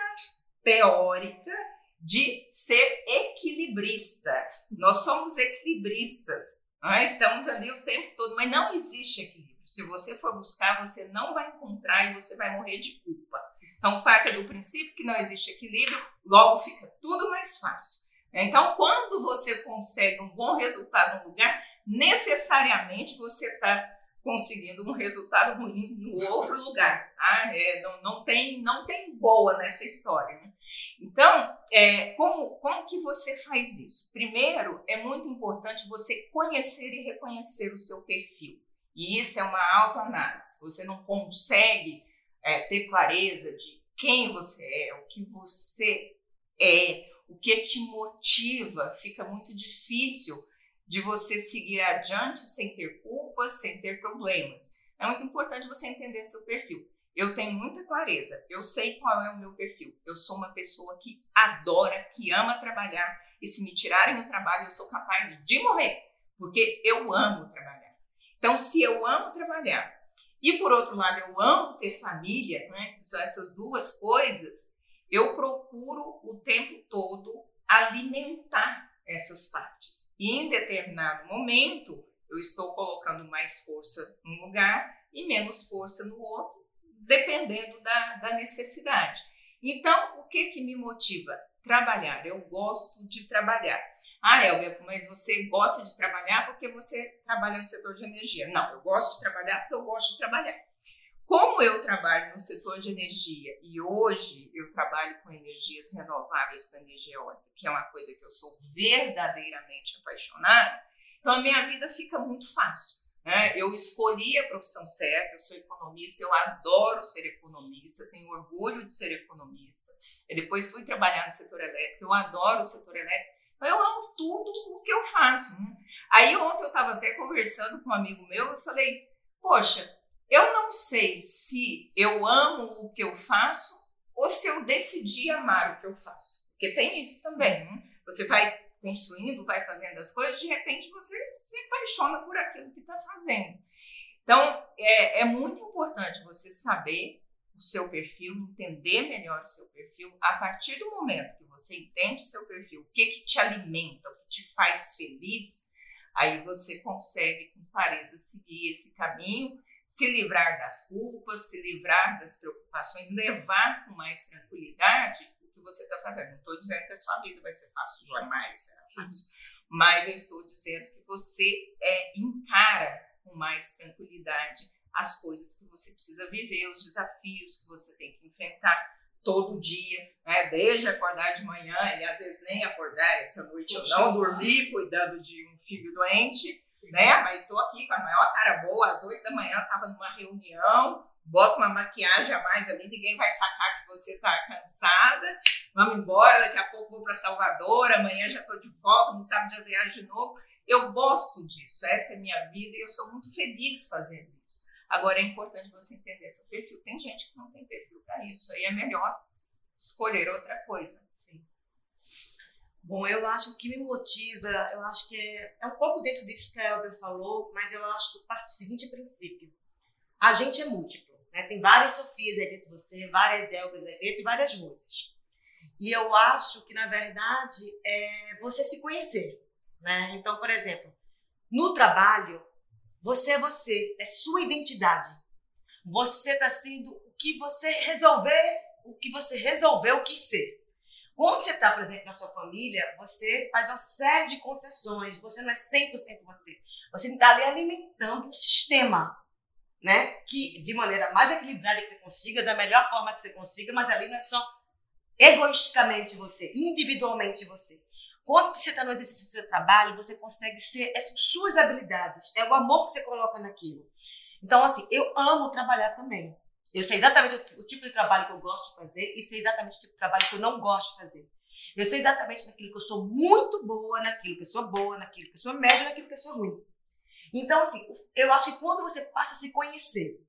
Speaker 2: teórica de ser equilibrista. Nós somos equilibristas, é? estamos ali o tempo todo, mas não existe equilíbrio. Se você for buscar, você não vai encontrar e você vai morrer de culpa. Então, parte do princípio que não existe equilíbrio, logo fica tudo mais fácil. Então, quando você consegue um bom resultado no lugar, necessariamente você está conseguindo um resultado ruim no outro lugar. Tá? É, não, não, tem, não tem boa nessa história. Né? Então, é, como, como que você faz isso? Primeiro, é muito importante você conhecer e reconhecer o seu perfil. E isso é uma autoanálise. Você não consegue é, ter clareza de quem você é, o que você é, o que te motiva. Fica muito difícil de você seguir adiante sem ter culpas, sem ter problemas. É muito importante você entender seu perfil. Eu tenho muita clareza, eu sei qual é o meu perfil. Eu sou uma pessoa que adora, que ama trabalhar e se me tirarem do trabalho, eu sou capaz de morrer, porque eu amo trabalhar. Então, se eu amo trabalhar e por outro lado eu amo ter família, né, que são essas duas coisas, eu procuro o tempo todo alimentar essas partes. E em determinado momento, eu estou colocando mais força num lugar e menos força no outro, dependendo da, da necessidade. Então, o que que me motiva? Trabalhar. Eu gosto de trabalhar. Ah, Elvia, mas você gosta de trabalhar porque você trabalha no setor de energia. Não, eu gosto de trabalhar porque eu gosto de trabalhar. Como eu trabalho no setor de energia e hoje eu trabalho com energias renováveis, com energia eólica, que é uma coisa que eu sou verdadeiramente apaixonada, então a minha vida fica muito fácil. Né? Eu escolhi a profissão certa, eu sou economista, eu adoro ser economista, tenho orgulho de ser economista. Eu depois fui trabalhar no setor elétrico, eu adoro o setor elétrico, então eu amo tudo o que eu faço. Né? Aí ontem eu estava até conversando com um amigo meu e falei, poxa, eu não sei se eu amo o que eu faço ou se eu decidi amar o que eu faço. Porque tem isso também. Né? Você vai construindo, vai fazendo as coisas, de repente você se apaixona por aquilo que está fazendo. Então, é, é muito importante você saber o seu perfil, entender melhor o seu perfil. A partir do momento que você entende o seu perfil, o que, que te alimenta, o que te faz feliz, aí você consegue com clareza seguir esse caminho se livrar das culpas, se livrar das preocupações, levar com mais tranquilidade que você está fazendo. Não estou dizendo que a sua vida vai ser fácil, jamais será fácil. Mas eu estou dizendo que você é, encara com mais tranquilidade as coisas que você precisa viver, os desafios que você tem que enfrentar todo dia, né? desde acordar de manhã e às vezes nem acordar, esta noite eu não dormi cuidando de um filho doente, né? Mas estou aqui com a maior cara boa, às oito da manhã estava numa reunião, bota uma maquiagem a mais ali, ninguém vai sacar que você está cansada. Vamos embora, daqui a pouco vou para Salvador, amanhã já estou de volta, no sábado já viajo de novo. Eu gosto disso, essa é minha vida e eu sou muito feliz fazendo isso. Agora é importante você entender seu perfil. Tem gente que não tem perfil para isso, aí é melhor escolher outra coisa. Sim.
Speaker 4: Bom, eu acho que me motiva, eu acho que é, é um pouco dentro disso que a Elber falou, mas eu acho que parte do seguinte princípio. A gente é múltiplo, né? Tem várias Sofias aí dentro de você, várias Elbers aí dentro e várias Musas. E eu acho que, na verdade, é você se conhecer, né? Então, por exemplo, no trabalho, você é você, é sua identidade. Você está sendo o que você resolver, o que você resolveu que ser. Quando você está, por exemplo, na sua família, você faz uma série de concessões, você não é 100% você. Você está ali alimentando o sistema, né? Que de maneira mais equilibrada que você consiga, da melhor forma que você consiga, mas ali não é só egoisticamente você, individualmente você. Quando você está no exercício do seu trabalho, você consegue ser essas suas habilidades, é o amor que você coloca naquilo. Então, assim, eu amo trabalhar também. Eu sei exatamente o, tipo de trabalho que eu gosto de fazer e sei exatamente o tipo de trabalho que eu não gosto de fazer. Eu sei exatamente naquilo que eu sou muito boa, naquilo que eu sou boa, naquilo que eu sou média, naquilo que eu sou ruim. Então, assim, eu acho que quando você passa a se conhecer,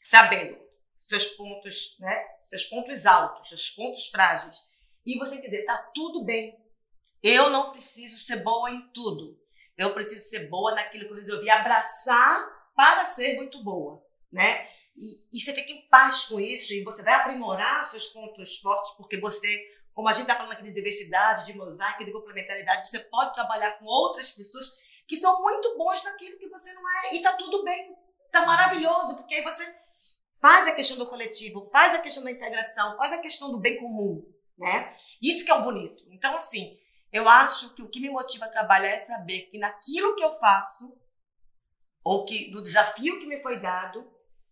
Speaker 4: sabendo seus pontos, né, seus pontos altos, seus pontos frágeis, e você entender, tá tudo bem. Eu não preciso ser boa em tudo. Eu preciso ser boa naquilo que eu resolvi abraçar para ser muito boa, né? e, e, você fica em paz com isso e você vai aprimorar seus pontos fortes, porque você, como a gente está falando aqui de diversidade, de mosaico, de complementaridade, você pode trabalhar com outras pessoas que são muito bons naquilo que você não é e tá tudo bem, tá maravilhoso, porque aí você faz a questão do coletivo, faz a questão da integração, faz a questão do bem comum, né? Isso que é o bonito. Então, assim, eu acho que o que me motiva a trabalhar é saber que naquilo que eu faço, ou que no desafio que me foi dado,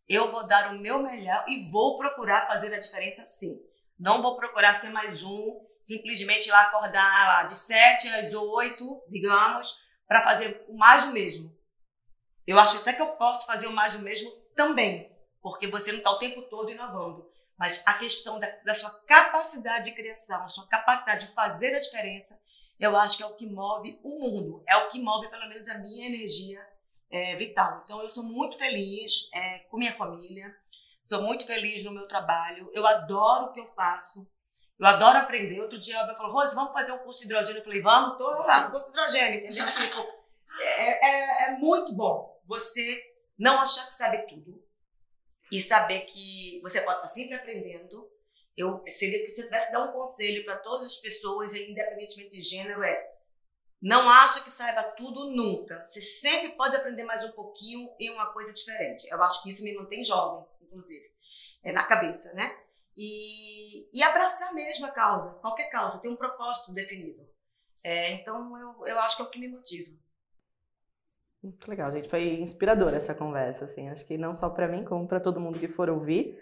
Speaker 4: eu vou dar o meu melhor e vou procurar fazer a diferença sim. Não vou procurar ser mais um, simplesmente lá acordar lá de 7 às 8, digamos, para fazer o mais do mesmo. Eu acho até que eu posso fazer o mais do mesmo também, porque você não está o tempo todo inovando. Mas a questão da, da sua capacidade de criação, sua capacidade de fazer a diferença, eu acho que é o que move o mundo, é o que move pelo menos a minha energia é, vital. Então, eu sou muito feliz é, com minha família, sou muito feliz no meu trabalho, eu adoro o que eu faço, eu adoro aprender. Outro dia ela falou, Rose, vamos fazer um curso de hidrogênio? Eu falei, vamos, tô lá no curso de hidrogênio, entendeu? Tipo, é, é, é muito bom você não achar que sabe tudo e saber que você pode estar sempre aprendendo. Eu seria que se eu tivesse que dar um conselho para todas as pessoas, independentemente de gênero, é não acha que saiba tudo nunca. Você sempre pode aprender mais um pouquinho em uma coisa diferente. Eu acho que isso me mantém jovem, inclusive, é na cabeça, né? E, e abraçar mesmo a causa, qualquer causa, tem um propósito definido. É, então, eu, eu acho que é o que me motiva.
Speaker 1: Muito legal, gente. Foi inspiradora essa conversa, assim. Acho que não só para mim, como para todo mundo que for ouvir.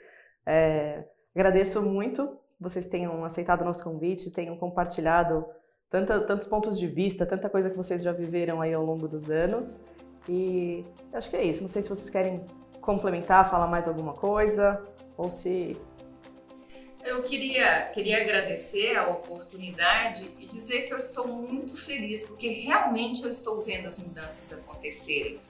Speaker 1: É, agradeço muito vocês tenham aceitado o nosso convite, tenham compartilhado tanta, tantos pontos de vista, tanta coisa que vocês já viveram aí ao longo dos anos. E acho que é isso. Não sei se vocês querem complementar, falar mais alguma coisa, ou se.
Speaker 2: Eu queria, queria agradecer a oportunidade e dizer que eu estou muito feliz, porque realmente eu estou vendo as mudanças acontecerem.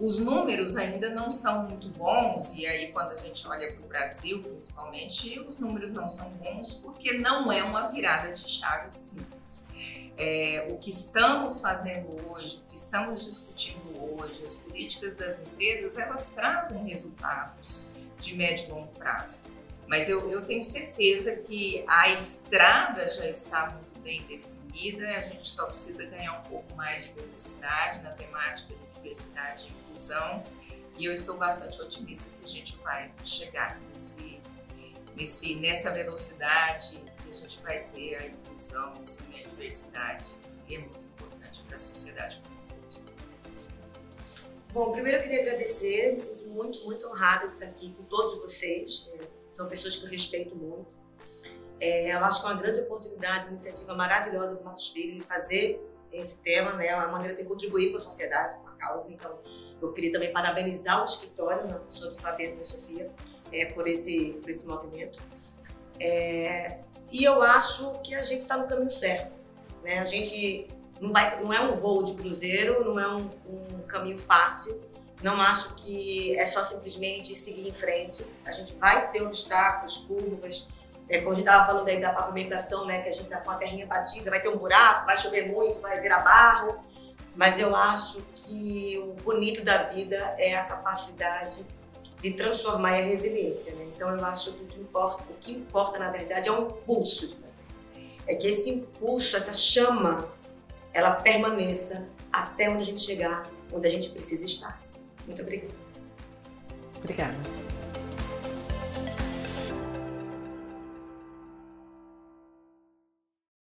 Speaker 2: Os números ainda não são muito bons, e aí, quando a gente olha para o Brasil, principalmente, os números não são bons porque não é uma virada de chave simples. É, o que estamos fazendo hoje, o que estamos discutindo hoje, as políticas das empresas, elas trazem resultados de médio e longo prazo. Mas eu, eu tenho certeza que a estrada já está muito bem definida, a gente só precisa ganhar um pouco mais de velocidade na temática de diversidade inclusão e eu estou bastante otimista que a gente vai chegar nesse, nesse, nessa velocidade que a gente vai ter a inclusão, sim, a diversidade, que é muito importante para a sociedade.
Speaker 4: Bom, primeiro eu queria agradecer, me sinto muito, muito honrada de estar aqui com todos vocês, é, são pessoas que eu respeito muito. É, eu acho que é uma grande oportunidade, uma iniciativa maravilhosa do Matos Filho de fazer esse tema, né? É uma maneira de contribuir com a sociedade, com a causa. Então, eu queria também parabenizar o escritório, na pessoa do Fabiano e da Sofia, é, por, esse, por esse movimento. É, e eu acho que a gente está no caminho certo. Né? A gente não, vai, não é um voo de cruzeiro, não é um, um caminho fácil. Não acho que é só simplesmente seguir em frente. A gente vai ter obstáculos, curvas. É, como a gente estava falando aí da pavimentação, né, que a gente está com a terrinha batida, vai ter um buraco, vai chover muito, vai virar barro. Mas eu acho que o bonito da vida é a capacidade de transformar a resiliência. Né? Então eu acho que o que importa, o que importa na verdade é o impulso de fazer. É que esse impulso, essa chama, ela permaneça até onde a gente chegar, onde a gente precisa estar. Muito obrigada.
Speaker 1: Obrigada.